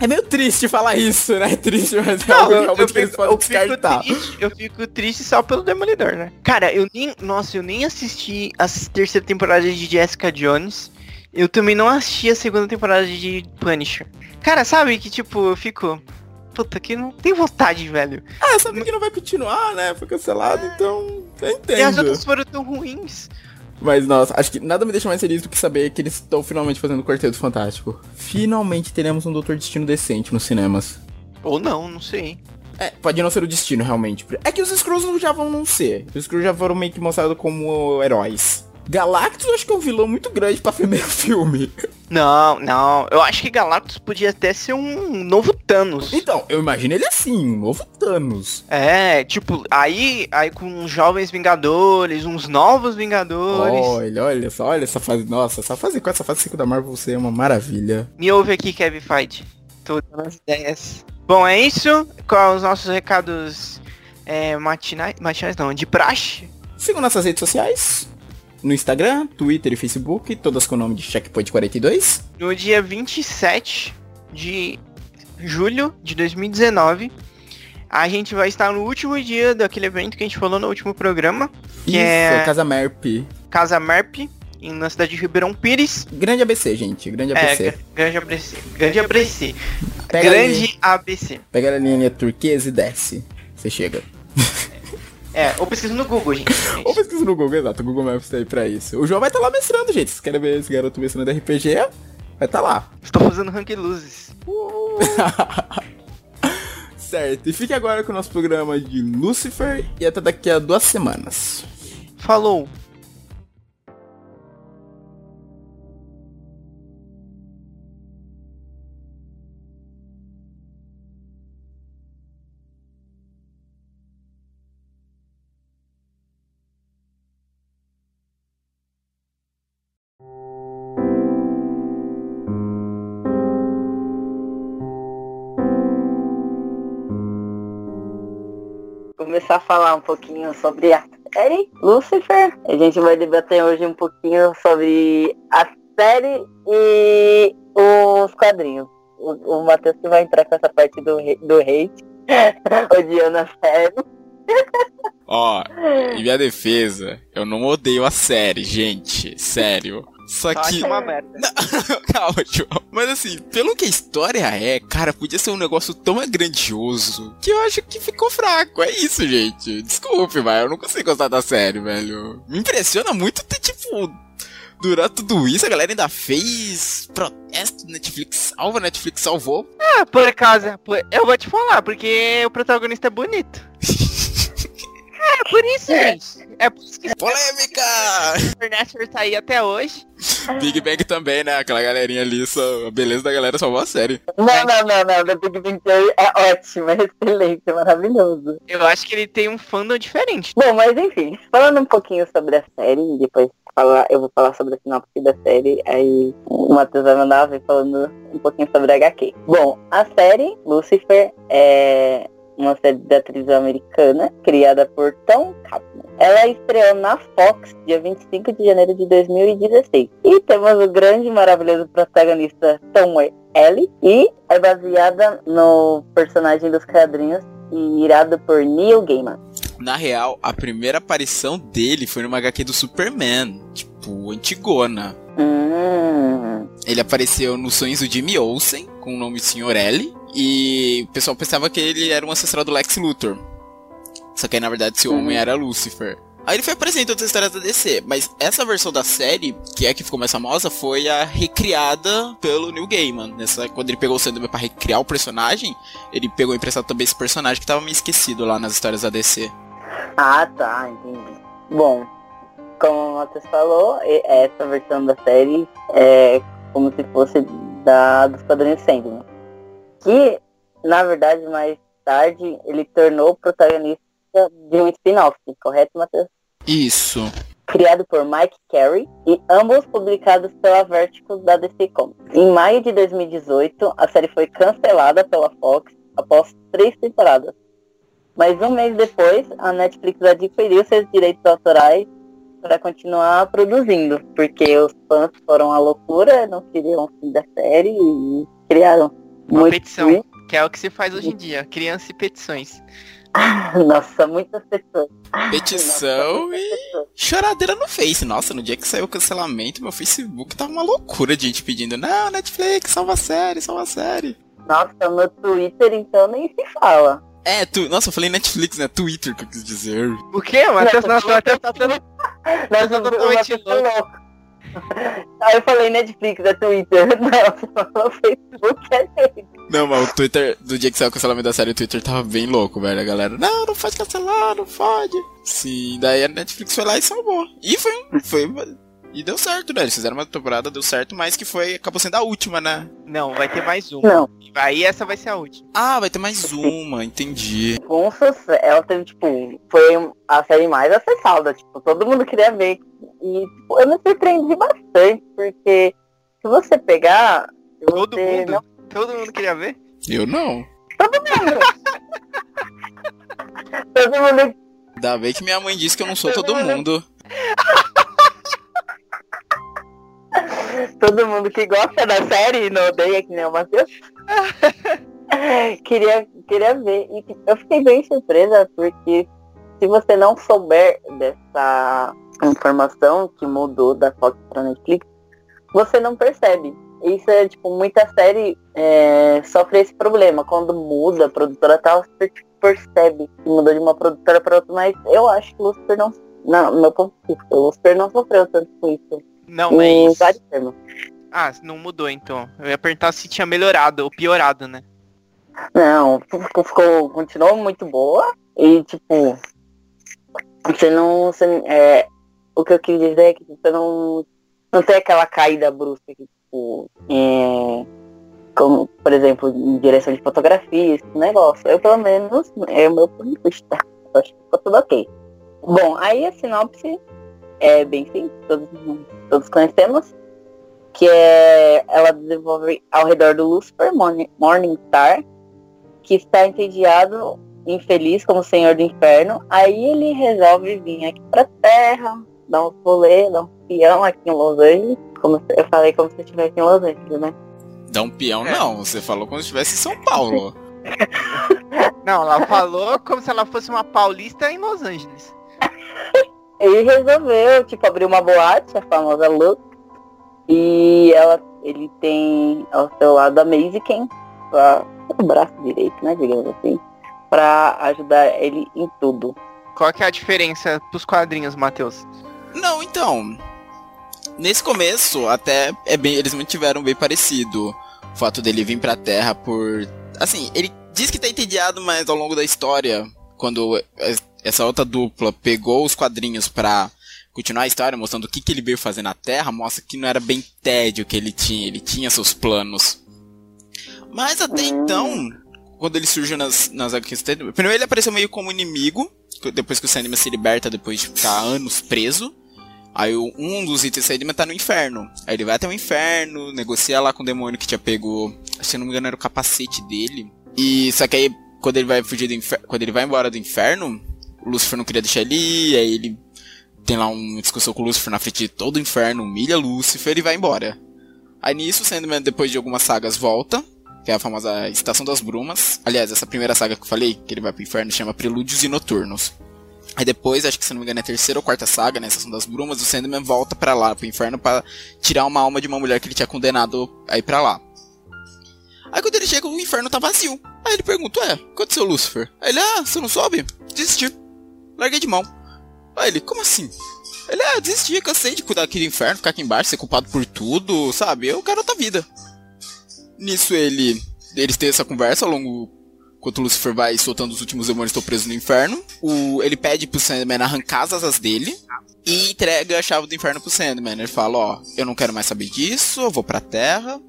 É meio triste falar isso, né? <laughs> É triste, mas é algo eu, realmente eu que eles fico, podem eu fico descartar. triste, eu fico triste só pelo Demolidor, né? Cara, eu nem. Nossa, eu nem assisti a terceira temporada de Jessica Jones. Eu também não assisti a segunda temporada de Punisher. Cara, sabe que tipo, eu fico. Puta, que não tem vontade, velho. Ah, sabe que não vai continuar, né? Foi cancelado, então. Eu E as entendo. outras foram tão ruins. Mas, nossa, acho que nada me deixa mais feliz do que saber que eles estão finalmente fazendo o Quarteto Fantástico. Finalmente teremos um Doutor Destino decente nos cinemas. Ou não, não sei. É, pode não ser o destino, realmente. É que os Skrulls já vão não ser. Os Skrulls já foram meio que mostrados como heróis. Galactus eu acho que é um vilão muito grande pra primeiro <laughs> filme. Não, não. Eu acho que Galactus podia até ser um novo Thanos. Então, eu imagino ele assim, um novo Thanos. É, tipo, aí, aí com uns jovens Vingadores, uns novos Vingadores. Olha, olha só, olha essa fase. Nossa, essa fase 4, essa fase 5 da Marvel você é uma maravilha. Me ouve aqui, Kevin Feige. Tô dando as ideias. Bom, é isso. Com os nossos recados é, matinais. Matinais não, de praxe. Sigam nossas redes sociais. No Instagram, Twitter e Facebook, todas com o nome de Checkpoint 42. No dia 27 de julho de 2019. A gente vai estar no último dia daquele evento que a gente falou no último programa. Que Isso, é Casa Merp. Casa Merp, em- na cidade de Ribeirão Pires. Grande ABC, gente. Grande É, ABC. gra- grande ABC. Grande ABC. Pega a grande ABC. Pega a linha turquesa e desce. Você chega. <laughs> É, ou pesquisa no Google, gente. Ou pesquisa no Google, exato. O Google Maps tá aí pra isso. O João vai estar lá mestrando, gente. Vocês querem ver esse garoto mestrando RPG? Vai estar lá. Estou fazendo rank luzes. <laughs> certo. E fique agora com o nosso programa de Lucifer e até daqui a duas semanas. Falou. Começar a falar um pouquinho sobre a série Lucifer. A gente vai debater hoje um pouquinho sobre a série e os quadrinhos. O, o Matheus que vai entrar com essa parte do, do hate, <laughs> odiando a série. Ó, em minha defesa, eu não odeio a série, gente. Sério. Só Só que. acho uma merda. <laughs> Calma, João. Mas assim, pelo que a história é, cara, podia ser um negócio tão grandioso que eu acho que ficou fraco. É isso, gente. Desculpe, mas eu não consigo gostar da série, velho. Me impressiona muito ter, tipo. Durante tudo isso, a galera ainda fez protesto, Netflix salva, Netflix salvou. Ah, por acaso, por- eu vou te falar, porque o protagonista é bonito. <laughs> é, por isso, gente. É por isso que Polêmica! Supernatural tá aí até hoje. Big Bang também, né? Aquela galerinha ali, só, a beleza da galera salvou a série. Não, não, não, não. The Big Bang Theory é ótimo, é excelente, é maravilhoso. Eu acho que ele tem um fandom diferente. Bom, mas enfim, falando um pouquinho sobre a série, depois falar, eu vou falar sobre a sinopse da série, aí o Matheus vai mandar falando um pouquinho sobre a HQ. Bom, a série Lucifer é uma série de atriz americana, criada por Tom Kaplan. Ela estreou na Fox dia 25 de janeiro de 2016. E temos o grande e maravilhoso protagonista Tom Ellie, e é baseada no personagem dos quadrinhos e irado por Neil Gaiman. Na real, a primeira aparição dele foi numa HQ do Superman, tipo, antigona. Hum, Ele apareceu nos sonhos do Jimmy Olsen, com o nome Sr. L. E o pessoal pensava que ele era um ancestral do Lex Luthor. Só que aí, na verdade, esse homem era Lucifer. Aí ele foi apresentando outras histórias da DC, mas essa versão da série, que é a que ficou mais famosa, foi a recriada pelo Neil Gaiman. Nessa, quando ele pegou o Sandman pra recriar o personagem, ele pegou emprestado também esse personagem que tava meio esquecido lá nas histórias da DC. Ah, tá, entendi. Bom, como o Matheus falou, essa versão da série é como se fosse da dos quadrinhos Sandman. Que, na verdade, mais tarde, ele tornou protagonista de um spin-off, correto, Matheus? Isso. criado por Mike Carey e ambos publicados pela Vertigo da DC Comics. Em maio de 2018, a série foi cancelada pela Fox após três temporadas. Mas um mês depois, a Netflix adquiriu seus direitos autorais para continuar produzindo, porque os fãs foram à loucura, não queriam o fim da série e criaram Uma muito petição, que é o que se faz hoje em dia, criança e petições. <laughs> Nossa, muitas pessoas. Petição Nossa, e pessoas. choradeira no Face. Nossa, no dia que saiu o cancelamento, meu Facebook tava uma loucura de gente pedindo: Não, Netflix, salva a série, salva a série. Nossa, no Twitter então nem se fala. É, tu. Nossa, eu falei Netflix, né? Twitter que eu quis dizer. O quê, Matheus? Nossa, Nossa, Matheus <laughs> tá tendo... Nossa, tô eu totalmente louco. Aí eu falei Netflix, é Twitter. <laughs> Não, Facebook, é Twitter. Não, mas o Twitter, do dia que saiu o cancelamento da série, o Twitter tava bem louco, velho. A galera, não, não pode cancelar, não pode. Sim, daí a Netflix foi lá e salvou. E foi, foi. E deu certo, né? Eles fizeram uma temporada, deu certo, mas que foi. Acabou sendo a última, né? Não, vai ter mais uma. Não, Aí essa vai ser a última. Ah, vai ter mais uma, <laughs> entendi. com sucesso. Ela teve, tipo, foi a série mais acessada. Tipo, todo mundo queria ver. E, tipo, eu me surpreendi bastante, porque se você pegar. Todo você mundo? Não... Todo mundo queria ver? Eu não. Todo mundo <laughs> Ainda bem que minha mãe disse que eu não sou todo mundo. <laughs> todo mundo que gosta da série e não odeia que nem o Matheus. <laughs> queria, queria ver. E eu fiquei bem surpresa porque se você não souber dessa informação que mudou da Fox para Netflix, você não percebe. Isso é tipo, muita série é, sofre esse problema. Quando muda a produtora tal, você tipo, percebe que mudou de uma produtora para outra, mas eu acho que o Lucifer não. Não, meu ponto de vista, o Lucifer não sofreu tanto com isso. Não, mas... vários termos. Ah, não mudou então. Eu ia perguntar se tinha melhorado ou piorado, né? Não, ficou, ficou- continuou muito boa e tipo, você não. Você, é, o que eu quis dizer é que você não, não tem aquela caída brusca que, tipo, é, como, por exemplo, em direção de fotografia, esse negócio. Eu pelo menos, é o meu ponto de vista. Acho que ficou tudo ok. Bom, aí a sinopse é bem simples, todos, todos conhecemos. Que é ela desenvolve ao redor do Lucifer Morning- Morningstar, que está entediado, infeliz como senhor do inferno. Aí ele resolve vir aqui pra terra, dar um rolê, dar um peão aqui em Los Angeles. Como se- eu falei como se eu estivesse em Los Angeles, né? Dá um peão, não. Você falou como se estivesse em São Paulo. <laughs> Não, ela falou como se ela fosse uma paulista em Los Angeles. <laughs> Ele resolveu, tipo, abrir uma boate, a famosa Look. E ela, ele tem ao seu lado a Maisie Ken, pra- o braço direito, né, digamos assim, pra ajudar ele em tudo. Qual que é a diferença pros quadrinhos, Matheus? Não, então. Nesse começo, até é bem, eles mantiveram bem parecido. O fato dele vir pra Terra por. Assim, ele diz que tá entediado, mas ao longo da história, quando essa outra dupla pegou os quadrinhos pra continuar a história, mostrando o que, que ele veio fazer na Terra, mostra que não era bem tédio que ele tinha, ele tinha seus planos. Mas até então, quando ele surgiu nas, nas HQs, primeiro ele apareceu meio como inimigo, depois que o Sandman se liberta, depois de ficar anos preso. Aí um dos itens Sandman tá no inferno. Aí ele vai até o inferno, negocia lá com o demônio que tinha pego, se não me engano era o capacete dele. E só que aí quando ele vai fugir do inferno, quando ele vai embora do inferno, o Lucifer não queria deixar ele ir, aí ele tem lá uma discussão com o Lucifer na frente de todo o inferno, humilha Lucifer e vai embora. Aí nisso Sandman depois de algumas sagas volta, que é a famosa Estação das Brumas. Aliás, essa primeira saga que eu falei, que ele vai pro inferno, chama Prelúdios e Noturnos. Aí depois, acho que se não me engano é a terceira ou quarta saga, né, Estação das Brumas, o Sandman volta pra lá, pro inferno, pra tirar uma alma de uma mulher que ele tinha condenado a ir pra lá. Aí quando ele chega, o inferno tá vazio. Aí ele pergunta, ué, o que aconteceu, Lucifer? Aí ele, ah, você não soube? Desisti. Larguei de mão. Aí ele, como assim? Ele, é, desisti, cansei de cuidar aqui do inferno, ficar aqui embaixo, ser culpado por tudo, sabe? Eu quero outra vida. Nisso ele. Eles têm essa conversa ao longo. Enquanto o Lucifer vai soltando os últimos demônios que estão presos no inferno. O, ele pede pro Sandman arrancar as asas dele. E entrega a chave do inferno pro Sandman. Ele fala, ó, eu não quero mais saber disso, eu vou pra terra.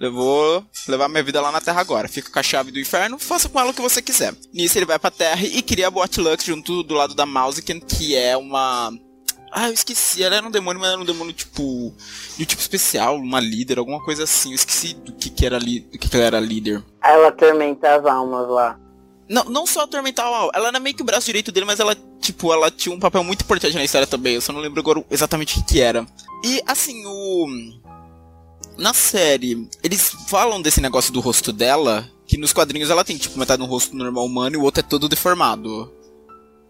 Eu vou levar minha vida lá na Terra agora. Fica com a chave do inferno, faça com ela o que você quiser. Nisso ele vai pra Terra e cria a Bot Lux junto do lado da Mausican, que é uma. Ah, eu esqueci. Ela era um demônio, mas era um demônio tipo. De um tipo especial, uma líder, alguma coisa assim. Eu esqueci do que, que era li... do que, que ela era líder. Ela atormenta as almas lá. Não, não só atormentar o Al, ela era meio que o braço direito dele, mas ela, tipo, ela tinha um papel muito importante na história também. Eu só não lembro agora exatamente o que, que era. E assim, o na série, eles falam desse negócio do rosto dela, que nos quadrinhos ela tem, tipo, metade do rosto normal humano e o outro é todo deformado.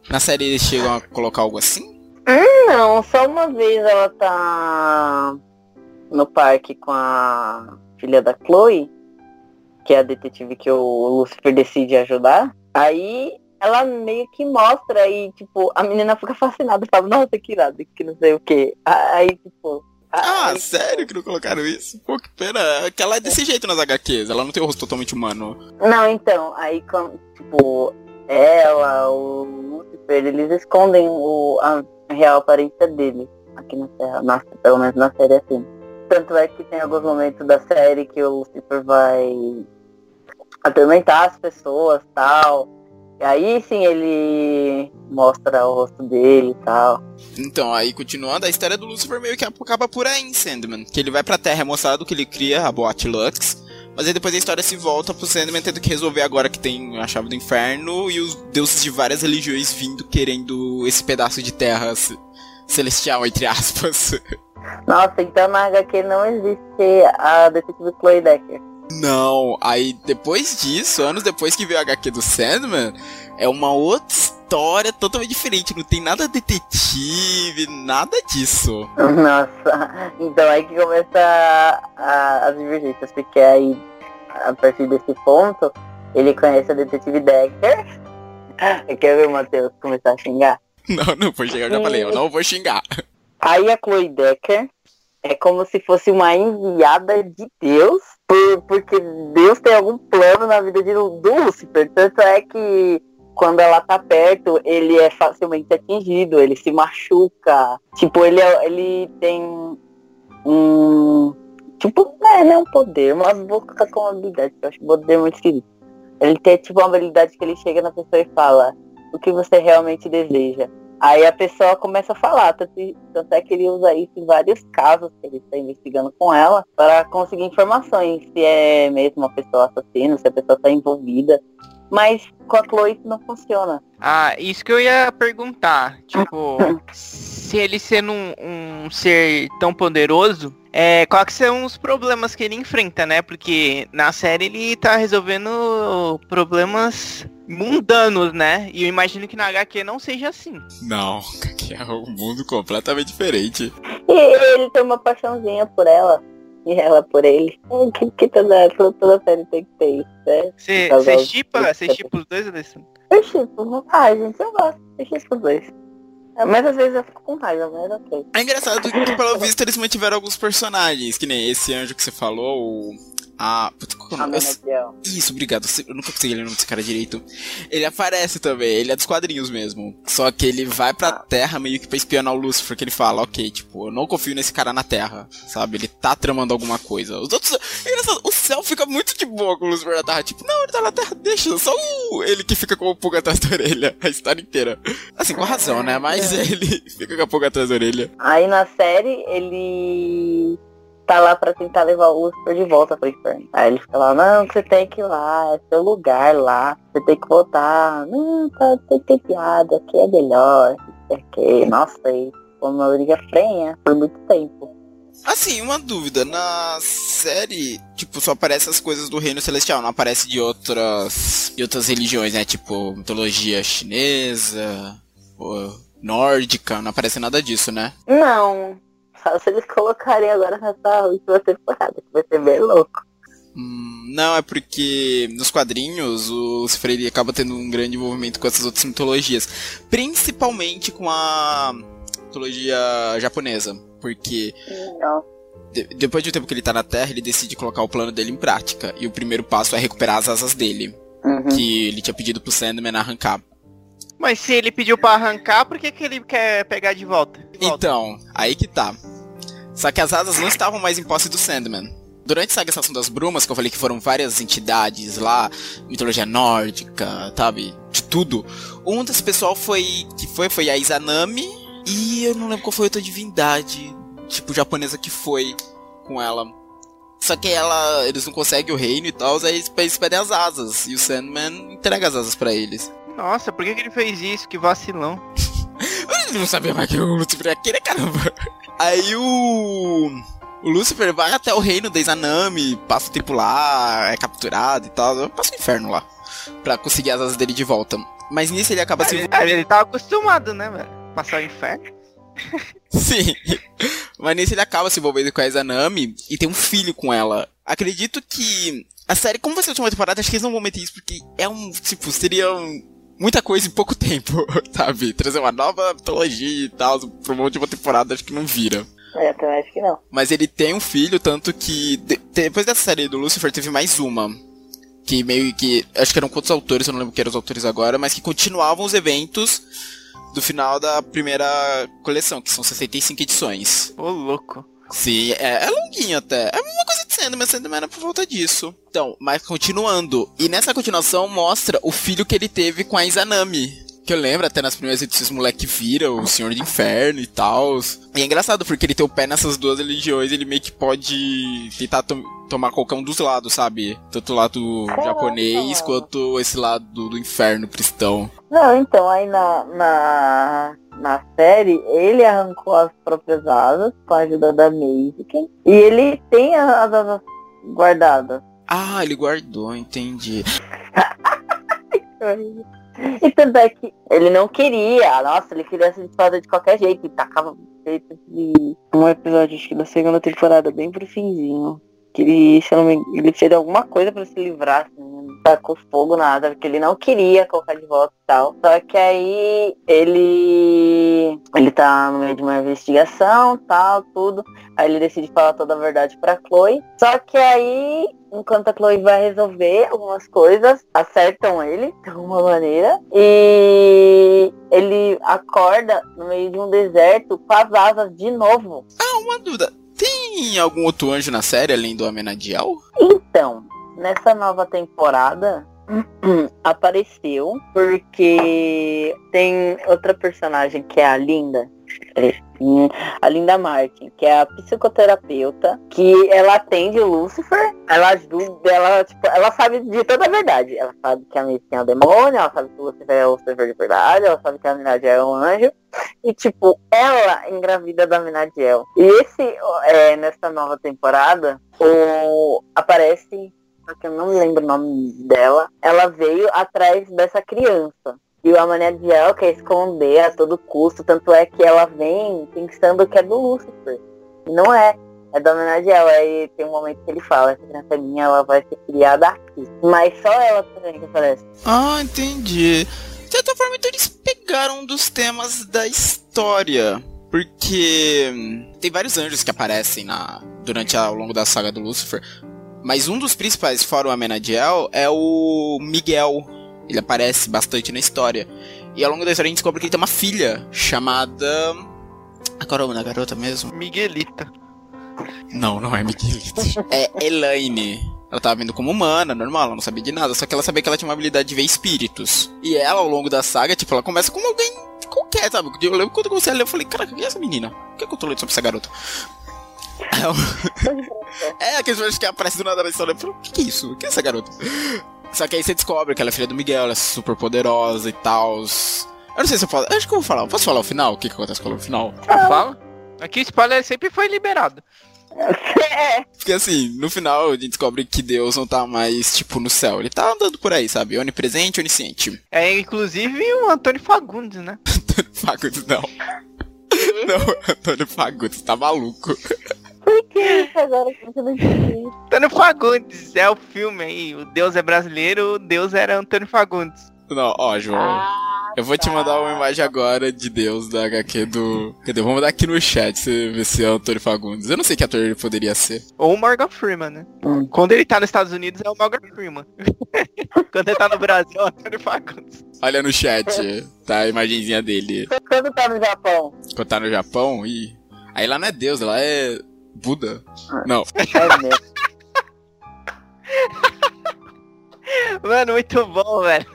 Na série eles chegam a colocar algo assim? Hum, não, só uma vez ela tá no parque com a filha da Chloe, que é a detetive que o Lucifer decide ajudar. Aí ela meio que mostra e, tipo, a menina fica fascinada, fala, nossa, que irado, que não sei o que. Aí, tipo, ah, Ai, sério que não colocaram isso? Pô, que pena. É que ela é desse jeito nas HQs, ela não tem o rosto totalmente humano. Não, então, aí, tipo, ela, o Lucifer, eles escondem o, a real aparência dele aqui na Terra, na, pelo menos na série assim. Tanto é que tem alguns momentos da série que o Lucifer vai atormentar as pessoas tal. E aí sim ele mostra o rosto dele e tal. Então, aí continuando, a história do Lucifer meio que acaba por aí em Sandman. Que ele vai pra Terra, é mostrado que ele cria a boate Lux. Mas aí depois a história se volta pro Sandman tendo que resolver agora que tem a chave do inferno e os deuses de várias religiões vindo querendo esse pedaço de terra celestial, entre aspas. <laughs> Nossa, então na HQ não existe a detetive Chloe Decker. Não, aí depois disso, anos depois que veio a HQ do Sandman, é uma outra história totalmente diferente. Não tem nada detetive, nada disso. Nossa, então aí que começa as divergências, porque aí, a partir desse ponto, ele conhece a detetive Decker. <laughs> Quer ver o Matheus começar a xingar? Não, não vou xingar, eu já falei, eu não vou xingar. Aí a Chloe Decker é como se fosse uma enviada de Deus, por, porque Deus tem algum plano na vida de, Lúcifer. Tanto é que quando ela tá perto, ele é facilmente atingido, ele se machuca. Tipo, ele, é, ele tem um. Tipo, é, não é um poder, vou colocar com uma habilidade, eu acho o poder muito esquisito. Ele tem tipo uma habilidade que ele chega na pessoa e fala o que você realmente deseja. Aí a pessoa começa a falar, tanto, é que ele usa isso em vários casos que ele está investigando com ela para conseguir informações, se é mesmo uma pessoa assassina, se a pessoa está envolvida. Mas com a Chloe isso não funciona. Ah, isso que eu ia perguntar. <laughs> Tipo, se ele sendo um, um ser tão poderoso, é, quais são os problemas que ele enfrenta, né? Porque na série ele tá resolvendo problemas mundanos, né? E eu imagino que na HQ não seja assim. Não, <laughs> que é um mundo completamente diferente. E ele tem uma paixãozinha por ela. E ela por ele. É, que, que toda, toda série tem que ter isso, né? Você chipa? Você chipa os dois, Alessandro? Eu chipo. Ah, gente, eu gosto. Eu chipo os dois. Mas às vezes eu fico com raiva, mas ok. É engraçado que, pelo visto, eles mantiveram alguns personagens, que nem esse anjo que você falou, o ah, puta, qual é o nome? Isso, obrigado. Eu nunca consegui ler o nome desse cara direito. Ele aparece também, ele é dos quadrinhos mesmo. Só que ele vai pra ah. Terra meio que pra espionar o Lucifer, porque ele fala, ok, tipo, eu não confio nesse cara na Terra, sabe? Ele tá tramando alguma coisa. Os outros. É o céu fica muito de boa com o Lucifer na Terra. Tipo, não, ele tá na Terra, deixa. Só o... ele que fica com o pulga atrás da orelha <laughs> a história inteira. Assim, com razão, né? Mas é. <laughs> ele fica com a pulga atrás da orelha. Aí na série, ele tá lá pra tentar levar o Lucifer de volta pro inferno. Aí ele fica lá, não, você tem que ir lá, é seu lugar lá, você tem que voltar. Não, tá, tem que ter piada, aqui é melhor, aqui. Nossa, aí foi uma briga frenha por muito tempo. Assim, uma dúvida, na série, tipo, só aparece as coisas do reino celestial, não aparece de outras de outras religiões, né? Tipo, mitologia chinesa, nórdica, não aparece nada disso, né? Não, só se eles colocarem agora nessa última temporada, que vai ser bem louco. Hum, não, é porque nos quadrinhos o ele acaba tendo um grande envolvimento com essas outras mitologias. Principalmente com a mitologia japonesa. Porque Não. depois de um tempo que ele tá na Terra, ele decide colocar o plano dele em prática. E o primeiro passo é recuperar as asas dele. Uhum. Que ele tinha pedido pro Sandman arrancar. Mas se ele pediu pra arrancar, por que, que ele quer pegar de volta? De volta. Então, aí que tá. Só que as asas não estavam mais em posse do Sandman. Durante a Estação das Brumas, que eu falei que foram várias entidades lá, mitologia nórdica, sabe? De tudo. Um desse pessoal foi. que foi, foi a Izanami. E eu não lembro qual foi outra divindade, tipo, japonesa que foi com ela. Só que ela. Eles não conseguem o reino e tal, aí eles pedem as asas. E o Sandman entrega as asas pra eles. Nossa, por que, que ele fez isso? Que vacilão. <laughs> Ele não sabia mais que o Lucifer ia querer, caramba. Aí o. O Lucifer vai até o reino da Izanami, passa o tempo lá, é capturado e tal. Passa o inferno lá. Pra conseguir as asas dele de volta. Mas nisso ele acaba se. Ele, ele tava acostumado, né, velho? Passar o inferno. <laughs> Sim. Mas nisso ele acaba se envolvendo com a Izanami e tem um filho com ela. Acredito que. A série, como vai ser a última temporada, acho que eles não vão meter isso, porque é um. Tipo, seria um- muita coisa em pouco tempo, <laughs> sabe? Trazer uma nova mitologia e tal, pra uma última temporada, acho que não vira. É, eu também acho que não. Mas ele tem um filho, tanto que de- depois dessa série do Lucifer teve mais uma. Que meio que. Acho que eram quantos autores, eu não lembro quem eram os autores agora, mas que continuavam os eventos do final da primeira coleção, que são 65 edições. Ô, louco. Sim, é, é longuinho até. É a mesma coisa de Sandman, Sandman era por volta disso. Então, mas continuando. E nessa continuação mostra o filho que ele teve com a Izanami. Que eu lembro até nas primeiras edições o moleque vira o Senhor do Inferno e tal. E é engraçado porque ele tem o pé nessas duas religiões, ele meio que pode tentar to- tomar qualquer um dos lados, sabe? Tanto o lado Caraca, japonês quanto esse lado do, do inferno cristão. Não, então, aí na, na, na série, ele arrancou as próprias asas com a ajuda da Maziken. E ele tem as asas guardadas. Ah, ele guardou, entendi. <laughs> E tanto é que ele não queria, nossa, ele queria se desfazer de qualquer jeito, e tacava jeito de um episódio acho que da segunda temporada, bem pro finzinho. Que ele, se não me ele fez alguma coisa pra se livrar, assim, não tacou fogo, nada, porque ele não queria colocar de volta e tal. Só que aí ele. Ele tá no meio de uma investigação, tal, tudo. Aí ele decide falar toda a verdade pra Chloe. Só que aí, enquanto a Chloe vai resolver algumas coisas, acertam ele de alguma maneira. E ele acorda no meio de um deserto com as asas de novo. Uma dúvida. Tem algum outro anjo na série além do Amenadiel? Então, nessa nova temporada. <clears throat> apareceu porque tem outra personagem que é a Linda Hum, a Linda Martin, que é a psicoterapeuta, que ela atende o Lúcifer, ela ajuda, ela, tipo, ela sabe de toda a verdade. Ela sabe que a medicina é o demônio, ela sabe que o Lúcifer é o Lúcifer de verdade, ela sabe que a Minadiel é um anjo. E, tipo, ela engravida da Minadiel. E esse, é, nessa nova temporada, o, aparece, que eu não lembro o nome dela, ela veio atrás dessa criança. E o Amanadiel quer esconder a todo custo, tanto é que ela vem pensando que é do Lúcifer. E não é. É do Amanadiel. Aí tem um momento que ele fala, essa criança é minha, ela vai ser criada aqui. Mas só ela também que aparece. Ah, entendi. De certa forma, então eles pegaram um dos temas da história. Porque tem vários anjos que aparecem na, durante a, ao longo da saga do Lucifer. Mas um dos principais, fora o Amenadiel, é o Miguel. Ele aparece bastante na história. E ao longo da história a gente descobre que ele tem uma filha chamada. Qual é o nome da garota mesmo? Miguelita. Não, não é Miguelito. é Elaine. Ela tava vindo como humana, normal, ela não sabia de nada, só que ela sabia que ela tinha uma habilidade de ver espíritos. E ela, ao longo da saga, tipo, ela começa como alguém qualquer, sabe? Eu lembro quando eu comecei a ler, eu falei, caraca, quem é essa menina? O que, é que eu tô lendo sobre essa garota? Aí eu- é, aqueles personagens que aparecem do nada na história. Eu o que, que é isso? O que é essa garota? Só que aí você descobre que ela é filha do Miguel, ela é super poderosa e tal. Eu não sei se eu posso. Acho que eu vou falar. Posso falar o final? O que, que acontece com ela no final? Fala. Aqui o spoiler sempre foi liberado. <laughs> É, Porque assim, no final a gente descobre que Deus não tá mais, tipo, no céu. Ele tá andando por aí, sabe? Onipresente, onisciente. É inclusive o Antônio Fagundes, né? <laughs> Antônio Fagundes, não. <laughs> Não, Antônio Fagundes, tá maluco. Explique isso agora que eu não entendi. Antônio Fagundes é o filme aí. O Deus é brasileiro, o Deus era Antônio Fagundes. Não, ó, João. Ah, Eu vou te mandar uma imagem agora de Deus da HQ do. Cadê? Vou mandar aqui no chat, você ver se é o Antônio Fagundes. Eu não sei que ator ele poderia ser. Ou o Morgan Freeman, né? Hum. Quando ele tá nos Estados Unidos é o Morgan Freeman. <laughs> Quando ele tá no Brasil é o Antônio Fagundes. Olha no chat, tá a imagenzinha dele. Quando tá no Japão? Quando tá no Japão, e. Aí lá não é Deus, lá é. Buda. Não. É <laughs> mesmo. Mano, muito bom, velho.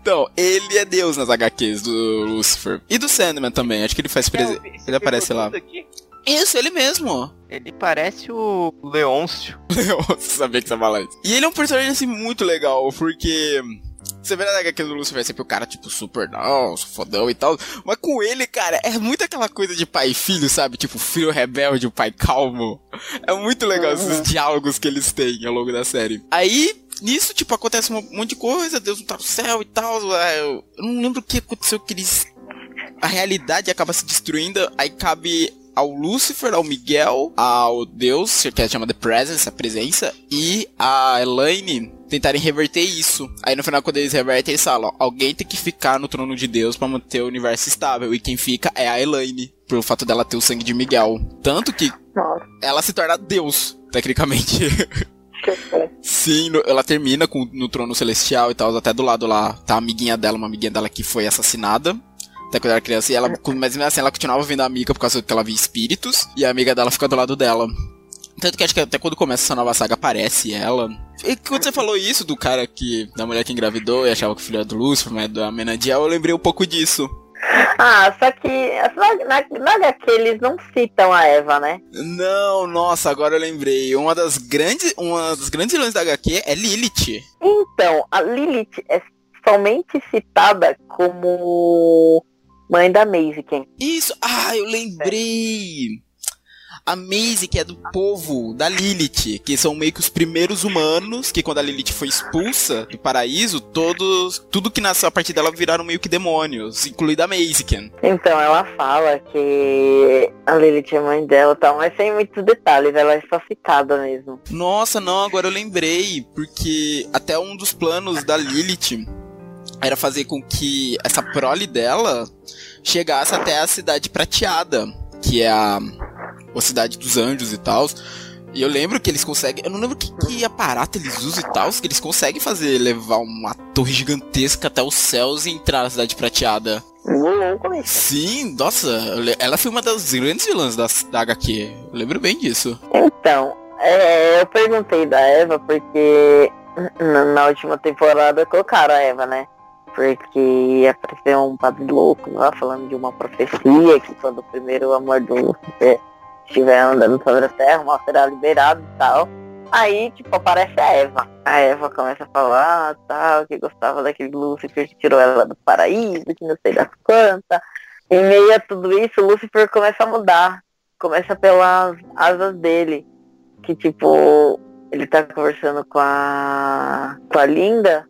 Então, ele é Deus nas HQs do Lucifer. E do Sandman também, acho que ele faz presen... Ele aparece lá. Aqui, Isso, ele mesmo. ele parece o Leôncio. <laughs> Eu sabia que você ia falar isso. E ele é um personagem, assim, muito legal, porque... Você vê na HQ do Lucifer, é sempre o cara, tipo, super, não, fodão e tal. Mas com ele, cara, é muito aquela coisa de pai e filho, sabe? Tipo, filho rebelde, o pai calmo. É muito legal esses diálogos que eles têm ao longo da série. Aí, nisso, tipo, acontece um monte de coisa, Deus não tá no céu e tal. é, eu não lembro o que aconteceu, que eles... A realidade acaba se destruindo, aí cabe ao Lúcifer, ao Miguel, ao Deus, que é chamado The Presence, a presença, e a Elaine tentarem reverter isso. Aí no final, quando eles revertem, eles falam: ó, alguém tem que ficar no trono de Deus pra manter o universo estável. E quem fica é a Elaine, pelo fato dela ter o sangue de Miguel. Tanto que Nossa, ela se torna Deus, tecnicamente. Sim, no- ela termina com, no trono celestial e tal, até do lado lá tá a amiguinha dela, uma amiguinha dela que foi assassinada. Até quando era criança, e ela, mas mesmo assim, ela continuava vendo a amiga por causa que ela via espíritos, e a amiga dela fica do lado dela. Tanto que acho que até quando começa essa nova saga aparece ela. E quando você falou isso do cara que. da mulher que engravidou e achava que o filho era do Lúcifer, mas é da Menadiel, eu lembrei um pouco disso. Ah, só que na, na, eles não citam a Eva, né? Não, nossa, agora eu lembrei. Uma das grandes. Uma das grandes vilãs da HQ é Lilith. Então, a Lilith é somente citada como mãe da Maisie, quem? Isso, ah, eu lembrei. A Maisie, que é do povo da Lilith, que são meio que os primeiros humanos, que quando a Lilith foi expulsa do paraíso, todos, tudo que nasceu a partir dela viraram meio que demônios, incluindo a Maisie. Então, ela fala que a Lilith é mãe dela e tal, mas sem muitos detalhes, ela é só citada mesmo. Nossa, não, agora eu lembrei, porque até um dos planos da Lilith era fazer com que essa prole dela chegasse até a cidade prateada, que é a, a cidade dos anjos e tal. E eu lembro que eles conseguem. Eu não lembro que, que aparato eles usam e tal, que eles conseguem fazer levar uma torre gigantesca até os céus e entrar na cidade prateada. Sim, nossa, ela foi uma das grandes vilãs da, da HQ. Eu lembro bem disso. Então, é, eu perguntei da Eva porque na, na última temporada colocaram a Eva, né? Porque apareceu um padre louco lá falando de uma profecia que quando o primeiro amor do Lúcifer estiver andando sobre a terra, mal será liberado e tal. Aí, tipo, aparece a Eva. A Eva começa a falar, tal, que gostava daquele Lúcifer que tirou ela do paraíso, que não sei das quantas. Em meio a tudo isso, Lúcifer começa a mudar. Começa pelas asas dele. Que, tipo, ele tá conversando com a, com a Linda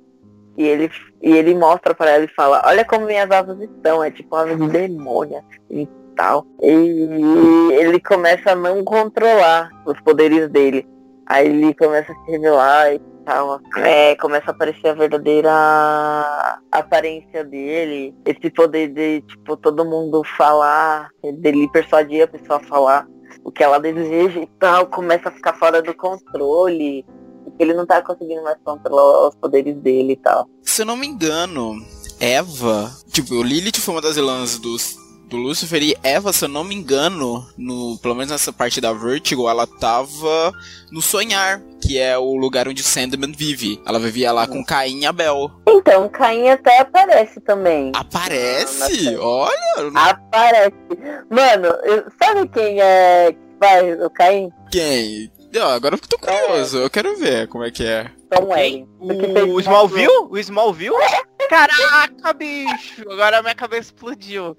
e ele, e ele mostra pra ela e fala, olha como minhas asas estão, é tipo asas de demônio assim, e tal. E ele começa a não controlar os poderes dele. Aí ele começa a se revelar e tal. É, começa a aparecer a verdadeira aparência dele. Esse poder de, tipo, todo mundo falar, dele persuadir a pessoa a falar o que ela deseja e tal, começa a ficar fora do controle. Ele não tá conseguindo mais controlar os poderes dele e tal. Se eu não me engano, Eva. Tipo, o Lilith foi uma das vilãs dos, do Lucifer e Eva, se eu não me engano, no, pelo menos nessa parte da Vertigo, ela tava no Sonhar, que é o lugar onde o Sandman vive. Ela vivia lá com Caim e Abel. Então, Caim até aparece também. Aparece? Olha! eu não- Aparece. Mano, eu- sabe quem é que faz o Caim? Quem? Ó, agora eu tô curioso, eu quero ver como é que é. Tom Welling. Porque fez O Smallville? O Smallville? <laughs> Caraca, bicho! Agora a minha cabeça explodiu.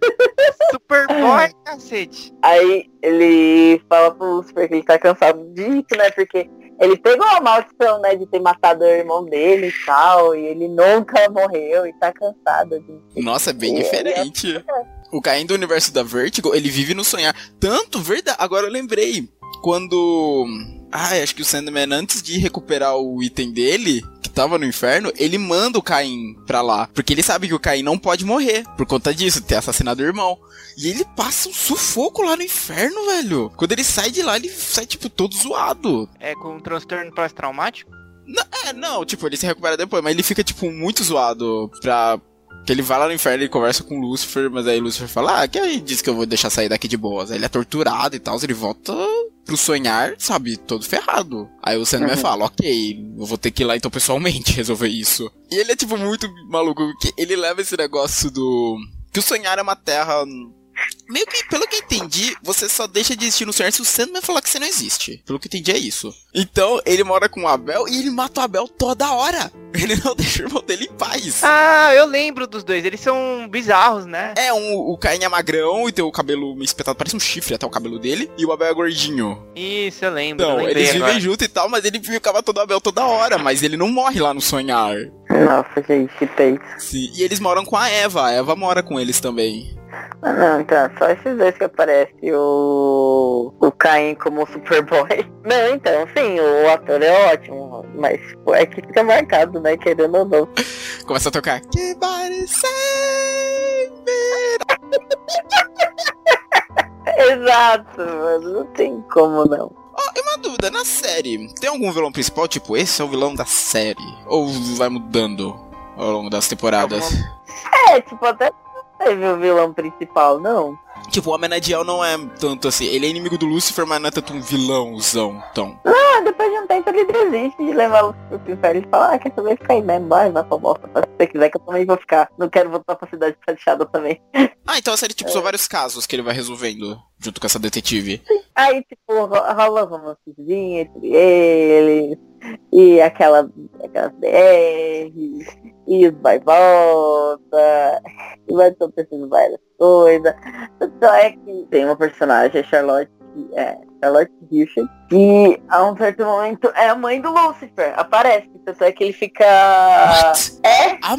Superboy, <laughs> cacete. Aí ele fala pro Lucifer que ele tá cansado disso, né? Porque ele pegou a maldição, né? De ter matado o irmão dele e tal. E ele nunca morreu e tá cansado disso. Nossa, é bem É, diferente. O Caim do universo da Vertigo, ele vive no sonhar. Tanto verdade. Agora eu lembrei. quando. Ah, acho que o Sandman, antes de recuperar o item dele, que tava no inferno, ele manda o Caim pra lá. Porque ele sabe que o Caim não pode morrer por conta disso, ter assassinado o irmão. E ele passa um sufoco lá no inferno, velho. Quando ele sai de lá, ele sai, tipo, todo zoado. É com um transtorno pós-traumático? Não, é, não, tipo, ele se recupera depois, mas ele fica, tipo, muito zoado pra. Que ele vai lá no inferno e conversa com o Lucifer, mas aí o Lucifer fala, ah, que aí diz que eu vou deixar sair daqui de boas. Aí ele é torturado e tal, ele volta pro sonhar, sabe, todo ferrado. Aí o Sandman fala, ok, eu vou ter que ir lá então pessoalmente <laughs> resolver isso. E ele é, tipo, muito maluco, porque ele leva esse negócio do... Que o sonhar é uma terra Meio que, pelo que eu entendi, você só deixa de existir no sonhar se o Sandman falar que você não existe. Pelo que eu entendi é isso. Então, ele mora com o Abel e ele mata o Abel toda hora. <laughs> Ele não deixa o irmão dele em paz. Ah, eu lembro dos dois. Eles são bizarros, né? É, um, o Caim é magrão e tem o cabelo meio espetado, parece um chifre até o cabelo dele. E o Abel é gordinho. Isso, eu lembro. Então, eu eles vivem junto e tal, mas ele ficava todo Abel toda hora. Mas ele não morre lá no sonhar. Nossa, gente, que tenso. Sim. E eles moram com a Eva. A Eva mora com eles também. Ah, não, então, só esses dois que aparece o. O Caim como Superboy. <laughs> Não, então, sim, o ator é ótimo, mas pô, é que fica marcado, né? Querendo ou não. Começa a tocar. Que save <laughs> Exato, mano, não tem como não. Ó, e uma dúvida, na série, tem algum vilão principal? Tipo, esse é o vilão da série? Ou vai mudando ao longo das temporadas? É, tipo, até teve o vilão principal, não. Tipo, o Amenadiel não é tanto assim. Ele é inimigo do Lucifer, mas não é tanto um vilãozão, então. Ah, depois de um tempo ele desiste de levá-lo pro inferno. Ele fala, ah, quer saber, fica aí mesmo, vai, vai pra bosta. Se você quiser que eu também vou ficar. Não quero voltar pra cidade fechada também. <laughs> Ah, então a série, tipo, são vários casos que ele vai resolvendo junto com essa detetive. Aí, tipo, ro- rola romancezinho entre eles, e aquela, aquelas BRs, e os vai e volta, e vai acontecendo várias coisas. Só é que tem uma personagem, Charlotte, que é Charlotte Hirsch, que a um certo momento é a mãe do Lucifer, aparece, tanto é que ele fica... What? É, A...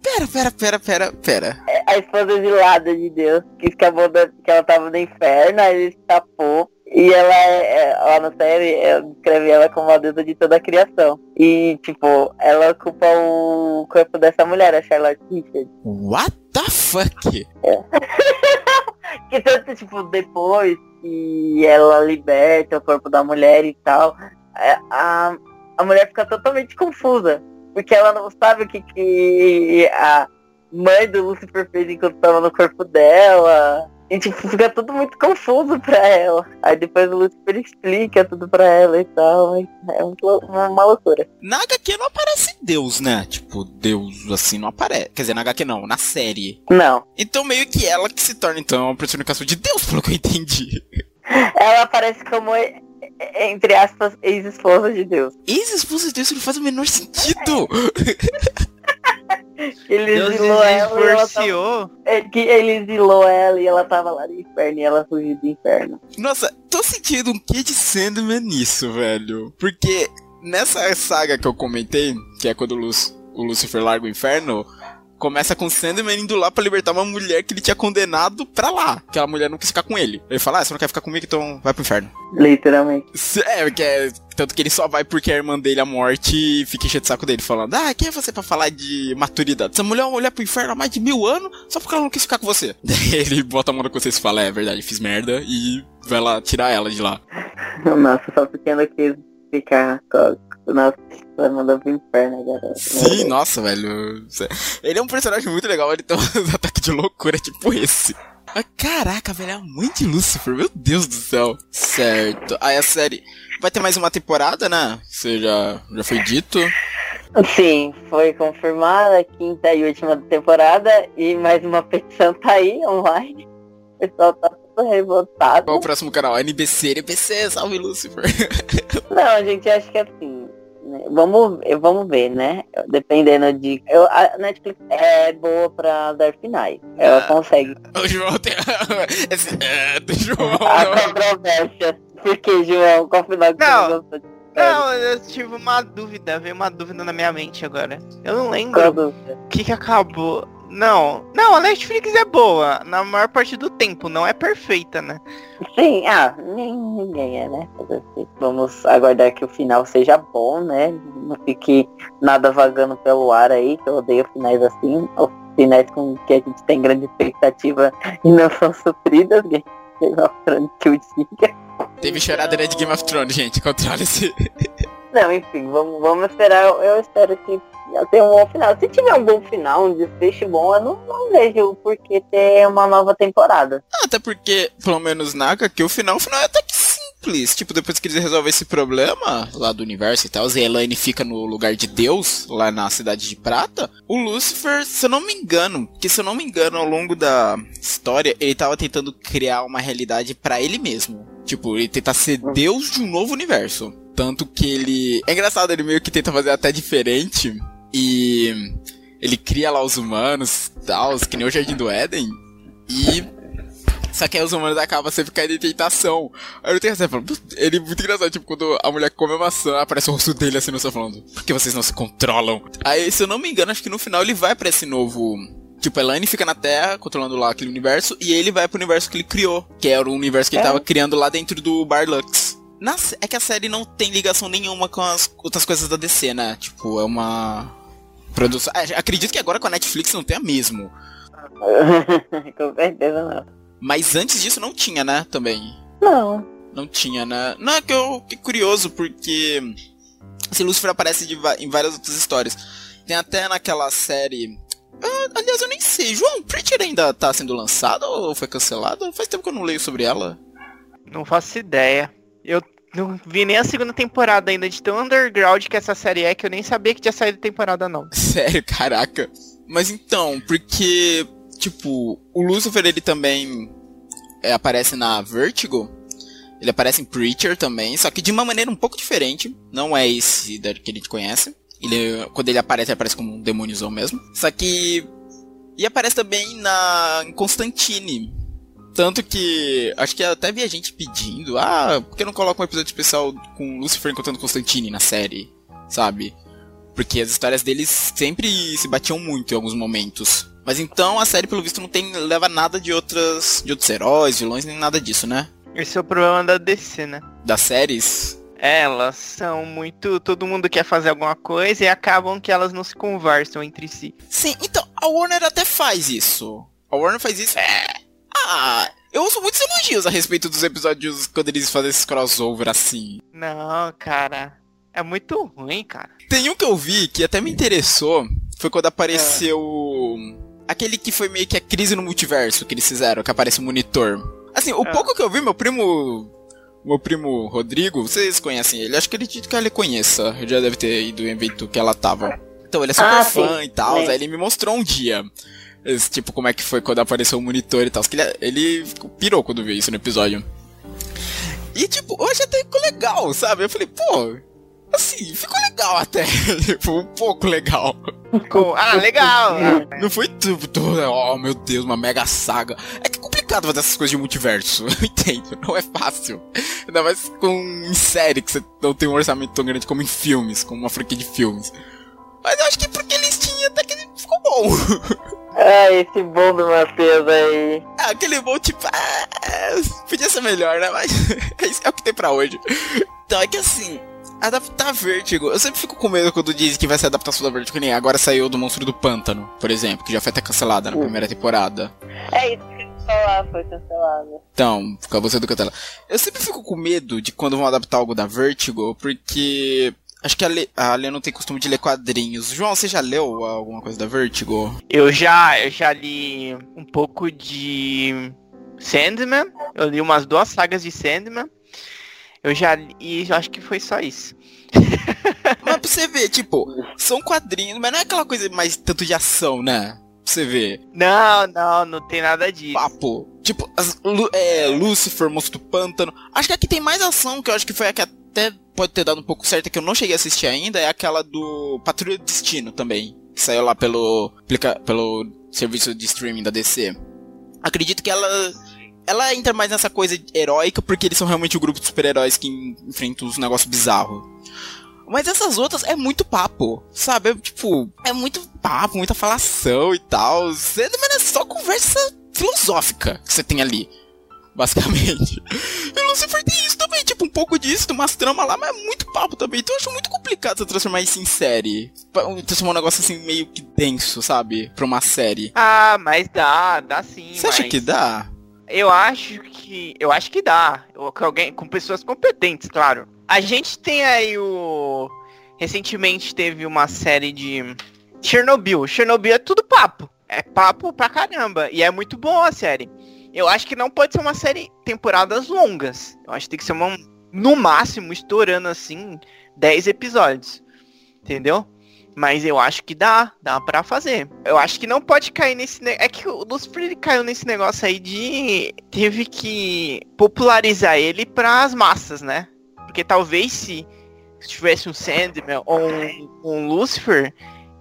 Pera, pera, pera, pera, pera. a esposa exilada de Deus, que acabou da, que ela tava no inferno, aí ele escapou. E ela, é, é, lá na série, é, descreve ela como a deusa de toda a criação. E, tipo, ela ocupa o corpo dessa mulher, a Charlotte Richard. What the fuck? <laughs> Que tanto, tipo, depois que ela liberta o corpo da mulher e tal, é, a, a mulher fica totalmente confusa. Porque ela não sabe o que, que a mãe do Lucifer fez enquanto estava no corpo dela. E tipo, fica tudo muito confuso pra ela. Aí depois o Lucifer explica tudo pra ela e tal. É uma, loucura. Na HQ não aparece Deus, né? Tipo, Deus assim não aparece. Quer dizer, na HQ não, na série. Não. Então meio que ela que se torna, então, a personificação de Deus, pelo que eu entendi. <laughs> Ela aparece como, entre aspas, ex-esposa de Deus. Ex-esposa de Deus não faz o menor sentido. <laughs> Ele Deus exilou ela e ela tava. É que ele exilou ela e ela tava lá no inferno e ela fugiu do inferno. Nossa, tô sentindo um de Sandman nisso, velho. Porque nessa saga que eu comentei, que é quando o, o Lucifer larga o inferno, começa com Sandman indo lá pra libertar uma mulher que ele tinha condenado pra lá. Aquela mulher não quis ficar com ele. Ele fala, ah, você não quer ficar comigo, então vai pro inferno. Literalmente. É, porque é, tanto que ele só vai porque a irmã dele, a morte, fica enchendo o saco dele, falando, ah, quem é você pra falar de maturidade? Essa mulher é uma mulher pro inferno há mais de mil anos, só porque ela não quis ficar com você. <laughs> Daí ele bota a mão na consciência e fala, é verdade, fiz merda, e vai lá tirar ela de lá. <laughs> Nossa, só porque ela quis ficar com. Nossa, vai mandar pro inferno agora. Sim, nossa, velho. Ele é um personagem muito legal, ele tem <laughs> uns ataques de loucura tipo esse. Caraca, velho, é a mãe de Lucifer, meu Deus do céu. Certo. Aí a série vai ter mais uma temporada, né? Isso já, já foi dito. Sim, foi confirmada a quinta e última temporada e mais uma petição tá aí online. O pessoal tá tudo revoltado. Qual o próximo canal? NBC, NBC, salve Lucifer. <laughs> Não, gente, acho que assim. Vamos, vamos ver, né? Dependendo de. Eu, a Netflix é boa pra dar finais. Ela Ah. consegue. O João tem. <laughs> Esse, é, do João. A não. controvérsia. Porque, João, qual final que Não. você não gostou de Não, eu tive uma dúvida, veio uma dúvida na minha mente agora. Eu não lembro o que, que acabou Não, não, a Netflix é boa, na maior parte do tempo, não é perfeita, né? Sim, ah, ninguém é, né? Vamos aguardar que o final seja bom, né? Não fique nada vagando pelo ar aí, que eu odeio finais assim, ou finais com que a gente tem grande expectativa e não são supridas, Game of Thrones que eu diga. Teve choradeira de Game of Thrones, gente, controle-se. Não, enfim, vamos, vamos esperar. Eu espero que tenha um bom final. Se tiver um bom final, um desfecho bom, eu não, não vejo por que ter uma nova temporada. Ah, até porque, pelo menos na que o final, o final é até que simples. Tipo, depois que eles resolvem esse problema lá do universo e tal, e a Elaine fica no lugar de Deus, lá na Cidade de Prata, o Lucifer, se eu não me engano, que se eu não me engano, ao longo da história, ele tava tentando criar uma realidade para ele mesmo. Tipo, ele tentar ser Deus de um novo universo. Tanto que ele. É engraçado, ele meio que tenta fazer até diferente. E. Ele cria lá os humanos, tal, que nem o Jardim do Éden. E. Só que aí os humanos acabam sempre caindo em tentação. Aí eu tenho assim, falando, ele é muito engraçado, tipo, quando a mulher come a maçã, aparece o rosto dele assim no céu falando, por que vocês não se controlam? Aí, se eu não me engano, acho que no final ele vai para esse novo Tipo, Elaine fica na Terra, controlando lá aquele universo, e ele vai pro universo que ele criou, que era o universo que é. ele tava criando lá dentro do Barlux. Na, é que a série não tem ligação nenhuma com as outras coisas da DC, né? Tipo, é uma produção. É, acredito que agora com a Netflix não tenha mesmo. <laughs> com certeza não. Mas antes disso não tinha, né? Também. Não. Não tinha, né? Não, é que eu que curioso, porque. Esse Lucifer aparece de, em várias outras histórias. Tem até naquela série. Ah, aliás, eu nem sei. João, Preacher ainda tá sendo lançada ou foi cancelada? Faz tempo que eu não leio sobre ela. Não faço ideia. Eu não vi nem a segunda temporada ainda de tão underground que essa série é que eu nem sabia que tinha saído temporada não. <laughs> Sério, caraca. Mas então, porque, tipo, o Lucifer ele também é, aparece na Vertigo. Ele aparece em Preacher também, só que de uma maneira um pouco diferente. Não é esse que a gente conhece. Ele, quando ele aparece, ele aparece como um demôniozão mesmo. Só que. E aparece também na em Constantine. Tanto que acho que até vi a gente pedindo, ah, por que não coloca um episódio especial com Lucifer encontrando Constantine na série? Sabe? Porque as histórias deles sempre se batiam muito em alguns momentos. Mas então a série, pelo visto, não tem leva nada de outras de outros heróis, vilões, nem nada disso, né? Esse é o problema da DC, né? Das séries? Elas são muito. Todo mundo quer fazer alguma coisa e acabam que elas não se conversam entre si. Sim, então, a Warner até faz isso. A Warner faz isso. É. Ah, eu ouço muitos elogios a respeito dos episódios quando eles fazem esse crossover assim. Não, cara. É muito ruim, cara. Tem um que eu vi que até me interessou. Foi quando apareceu. É. Aquele que foi meio que a crise no multiverso que eles fizeram, que aparece o um monitor. Assim, o é. pouco que eu vi, meu primo. Meu primo Rodrigo, vocês conhecem ele? Acho que ele que ele conheça. Eu já deve ter ido em evento que ela tava. Então, ele é super ah, fã sim. e tal. Aí ele me mostrou um dia. Esse, tipo, como é que foi quando apareceu o monitor e tal. Ele, ele pirou quando viu isso no episódio. E, tipo, hoje até ficou legal, sabe? Eu falei, pô, assim, ficou legal até. <laughs> tipo, um pouco legal. ah, legal! Não foi tudo, oh meu Deus, uma mega saga. É que é complicado fazer essas coisas de multiverso. <laughs> Eu entendo, não é fácil. Ainda mais com em série, que você não tem um orçamento tão grande como em filmes, como uma franquia de filmes. Mas eu acho que porque eles tinham até que ficou bom. <laughs> Ah, esse bom do Matheus aí. Ah, aquele bom, tipo, ah, podia ser melhor, né? Mas <laughs> é o que tem pra hoje. Então, é que assim, adaptar Vertigo, eu sempre fico com medo quando dizem que vai ser adaptação da Vertigo, nem agora saiu do Monstro do Pântano, por exemplo, que já foi até cancelada na uh. primeira temporada. É isso falar, foi cancelada. Então, acabou sendo cancelada. Eu sempre fico com medo de quando vão adaptar algo da Vertigo, porque Acho que a Lê, a Lê não tem costume de ler quadrinhos. João, você já leu alguma coisa da Vertigo? Eu já, eu já li um pouco de Sandman. Eu li umas duas sagas de Sandman. Eu já li, e acho que foi só isso. <laughs> mas pra você ver, tipo, são quadrinhos, mas não é aquela coisa mais tanto de ação, né? Pra você ver. Não, não, não tem nada disso. Papo. Tipo, as, é, Lucifer, Monstro do Pântano. Acho que aqui tem mais ação, que eu acho que foi a que até pode ter dado um pouco certo, que eu não cheguei a assistir ainda, é aquela do Patrulha do Destino também. Que saiu lá pelo, pelo serviço de streaming da DC. Acredito que ela. Ela entra mais nessa coisa heróica, porque eles são realmente o grupo de super-heróis que enfrentam os negócios bizarros. Mas essas outras é muito papo, sabe? É, tipo, é muito papo, muita falação e tal. É, é só conversa filosófica que você tem ali basicamente. E Lucifer tem isso também, tipo, um pouco disso, umas tramas lá, mas é muito papo também. Então eu acho muito complicado você transformar isso em série. Transformar um negócio assim meio que denso, sabe? Pra uma série. Ah, mas dá, dá sim. Você mas... acha que dá? Eu acho que. Eu acho que dá. Com alguém. Com pessoas competentes, claro. A gente tem aí o. Recentemente teve uma série de. Chernobyl. Chernobyl é tudo papo. É papo pra caramba. E é muito bom a série. Eu acho que não pode ser uma série temporadas longas. Eu acho que tem que ser uma, no máximo, estourando assim, 10 episódios. Entendeu? Mas eu acho que dá, dá para fazer. Eu acho que não pode cair nesse. É que o Lucifer caiu nesse negócio aí de. Teve que popularizar ele para as massas, né? Porque talvez se tivesse um Sandman ou um, um Lucifer,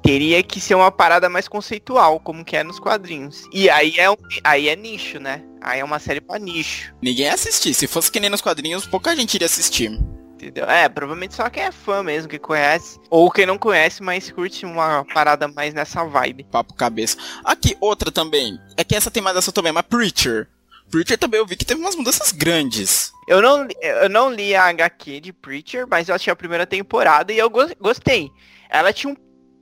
teria que ser uma parada mais conceitual, como que é nos quadrinhos. E aí é, aí é nicho, né? Aí é uma série pra nicho. Ninguém ia assistir. Se fosse que nem nos quadrinhos, pouca gente iria assistir. Entendeu? É, provavelmente só quem é fã mesmo, que conhece. Ou quem não conhece, mas curte uma parada mais nessa vibe. Papo cabeça. Aqui, outra também. É que essa tem mais essa também, mas Preacher. Preacher também eu vi que teve umas mudanças grandes. Eu não, eu não li a HQ de Preacher, mas eu achei a primeira temporada e eu gostei. Ela tinha um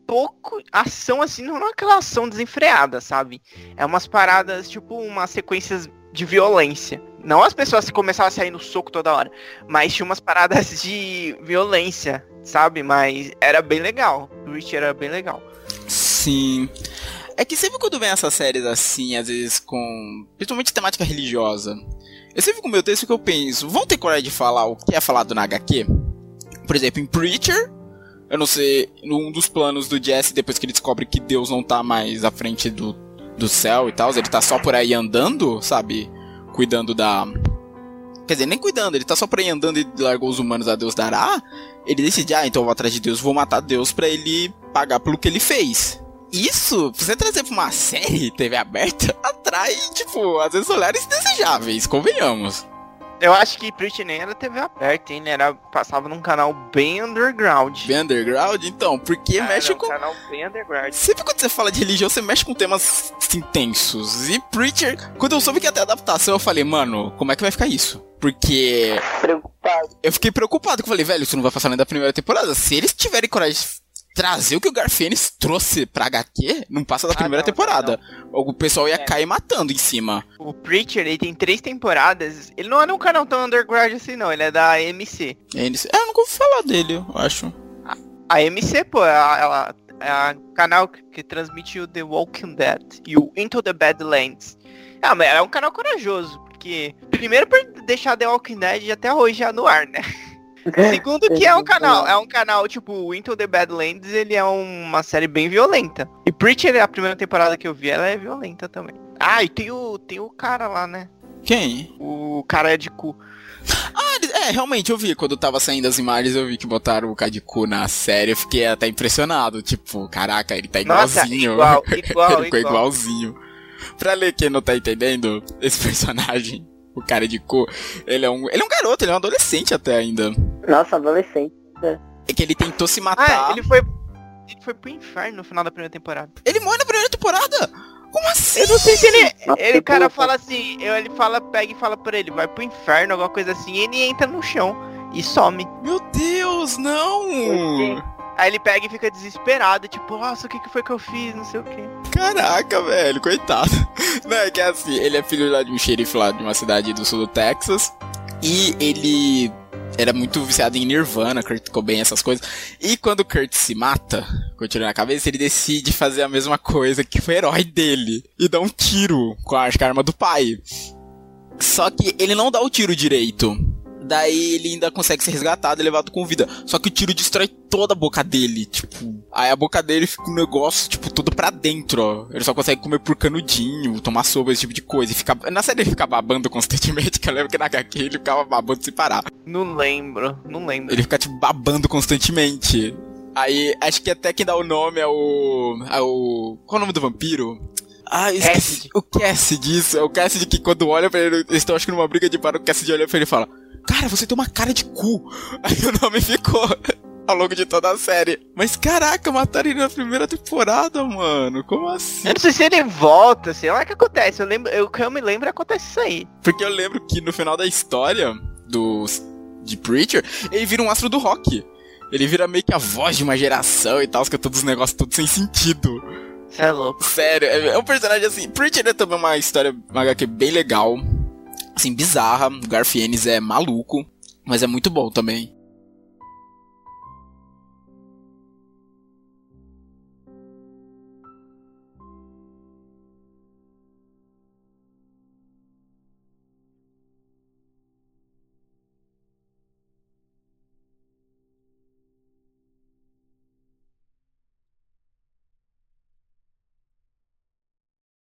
pouco ação assim, não é aquela ação desenfreada, sabe? É umas paradas, tipo, umas sequências de violência. Não as pessoas começavam a sair no soco toda hora, mas tinha umas paradas de violência, sabe? Mas era bem legal. O Rich era bem legal. Sim. É que sempre quando vem essas séries assim, às vezes com. Principalmente temática religiosa. Eu sempre com o meu texto que eu penso, vão ter coragem de falar o que é falado na HQ? Por exemplo, em Preacher, eu não sei, um dos planos do Jesse, depois que ele descobre que Deus não tá mais à frente do, do céu e tal, ele tá só por aí andando, sabe? Cuidando da. Quer dizer, nem cuidando, ele tá só por aí andando e largou os humanos a Deus dará. Ele decide, ah, então eu vou atrás de Deus, vou matar Deus para ele pagar pelo que ele fez. Isso, você trazer pra uma <laughs> série TV aberta, atrai, tipo, às vezes olhares desejáveis, convenhamos. Eu acho que Preach nem era TV aberta, hein? Era, passava num canal bem underground. Bem underground? Então, porque ah, mexe com. Um canal bem underground. Sempre quando você fala de religião, você mexe com temas intensos. E Preacher, quando eu soube que ia ter adaptação, eu falei, mano, como é que vai ficar isso? Porque. Preocupado. Eu fiquei preocupado, que eu falei, velho, isso não vai passar nem da primeira temporada. Se eles tiverem coragem trazer o que o Garfienes trouxe pra HQ, não passa da ah, primeira não, temporada. Não. O pessoal ia é. cair matando em cima. O Preacher, ele tem três temporadas. Ele não é um canal tão underground assim, não. Ele é da MC. É, eu nunca ouvi falar dele, eu acho. A, a MC, pô, ela, ela é o canal que, que, transmite o The Walking Dead e o Into the Badlands. Ah, mas é um canal corajoso, porque primeiro por deixar The Walking Dead até hoje já no ar, né? <laughs> Segundo que é um canal, é um canal tipo Into the Badlands, ele é uma série bem violenta. E Preacher, a primeira temporada que eu vi, ela é violenta também. Ah, e tem o, tem o cara lá, né? Quem? O cara é de cu. Ah, é, realmente, eu vi. Quando tava saindo as imagens, eu vi que botaram o cara de cu na série. Eu fiquei até impressionado. Tipo, caraca, ele tá igualzinho. Nossa, igual, <laughs> igual, ele ficou igual. igualzinho. Pra ler quem não tá entendendo, esse <laughs> personagem o <laughs> cara de cor. Ele é um. Ele é um garoto, ele é um adolescente até ainda. Nossa, adolescente. É que ele tentou se matar. Ah, ele foi. Ele foi pro inferno no final da primeira temporada. Ele morre na primeira temporada? Como assim? Eu não sei se ele. ele, o cara fala assim, ele fala, pega e fala pra ele, vai pro inferno, alguma coisa assim, e ele entra no chão e some. Meu Deus, não! Aí ele pega e fica desesperado, tipo, nossa, o que, que foi que eu fiz? Não sei o que. Caraca, velho, coitado. <laughs> Não, é que é assim, ele é filho lá de um xerife lá de uma cidade do sul do Texas. E ele era muito viciado em Nirvana, Kurt Cobain, essas coisas. E quando o Kurt se mata, com o tiro na cabeça, ele decide fazer a mesma coisa que o herói dele. E dá um tiro com que a arma do pai. Só que ele não dá o tiro direito. Daí ele ainda consegue ser resgatado e levado com vida. Só que o tiro destrói toda a boca dele, tipo. Aí a boca dele fica um negócio, tipo, todo pra dentro, ó. Ele só consegue comer por canudinho, tomar sopa, esse tipo de coisa. E fica. Na série ele fica babando constantemente, <laughs> que eu lembro que na HQ ele ficava babando sem parar. Não lembro, não lembro. Ele fica, tipo, babando constantemente. Aí, acho que até quem dá o nome é o. É o. Qual é o nome do vampiro? Ah, esqueci. Cassidy. O Cassidy, isso. É o Cassidy que quando olha pra ele, eles estão acho que numa briga de para, o Cassidy olha pra ele e fala: Cara, você tem uma cara de cu. Aí o nome ficou. <laughs> ao longo de toda a série. Mas caraca, mataram ele na primeira temporada, mano. Como assim? Eu não sei se ele volta, sei lá o que acontece. Eu lembro, eu, eu me lembro acontece isso aí. Porque eu lembro que no final da história do de Preacher, ele vira um astro do rock. Ele vira meio que a voz de uma geração e tal, que é todos os negócios todos sem sentido. Você é louco. Sério, é, é um personagem assim. Preacher é também uma história, uma HQ bem legal. Assim, bizarra. O Garfienes é maluco. Mas é muito bom também.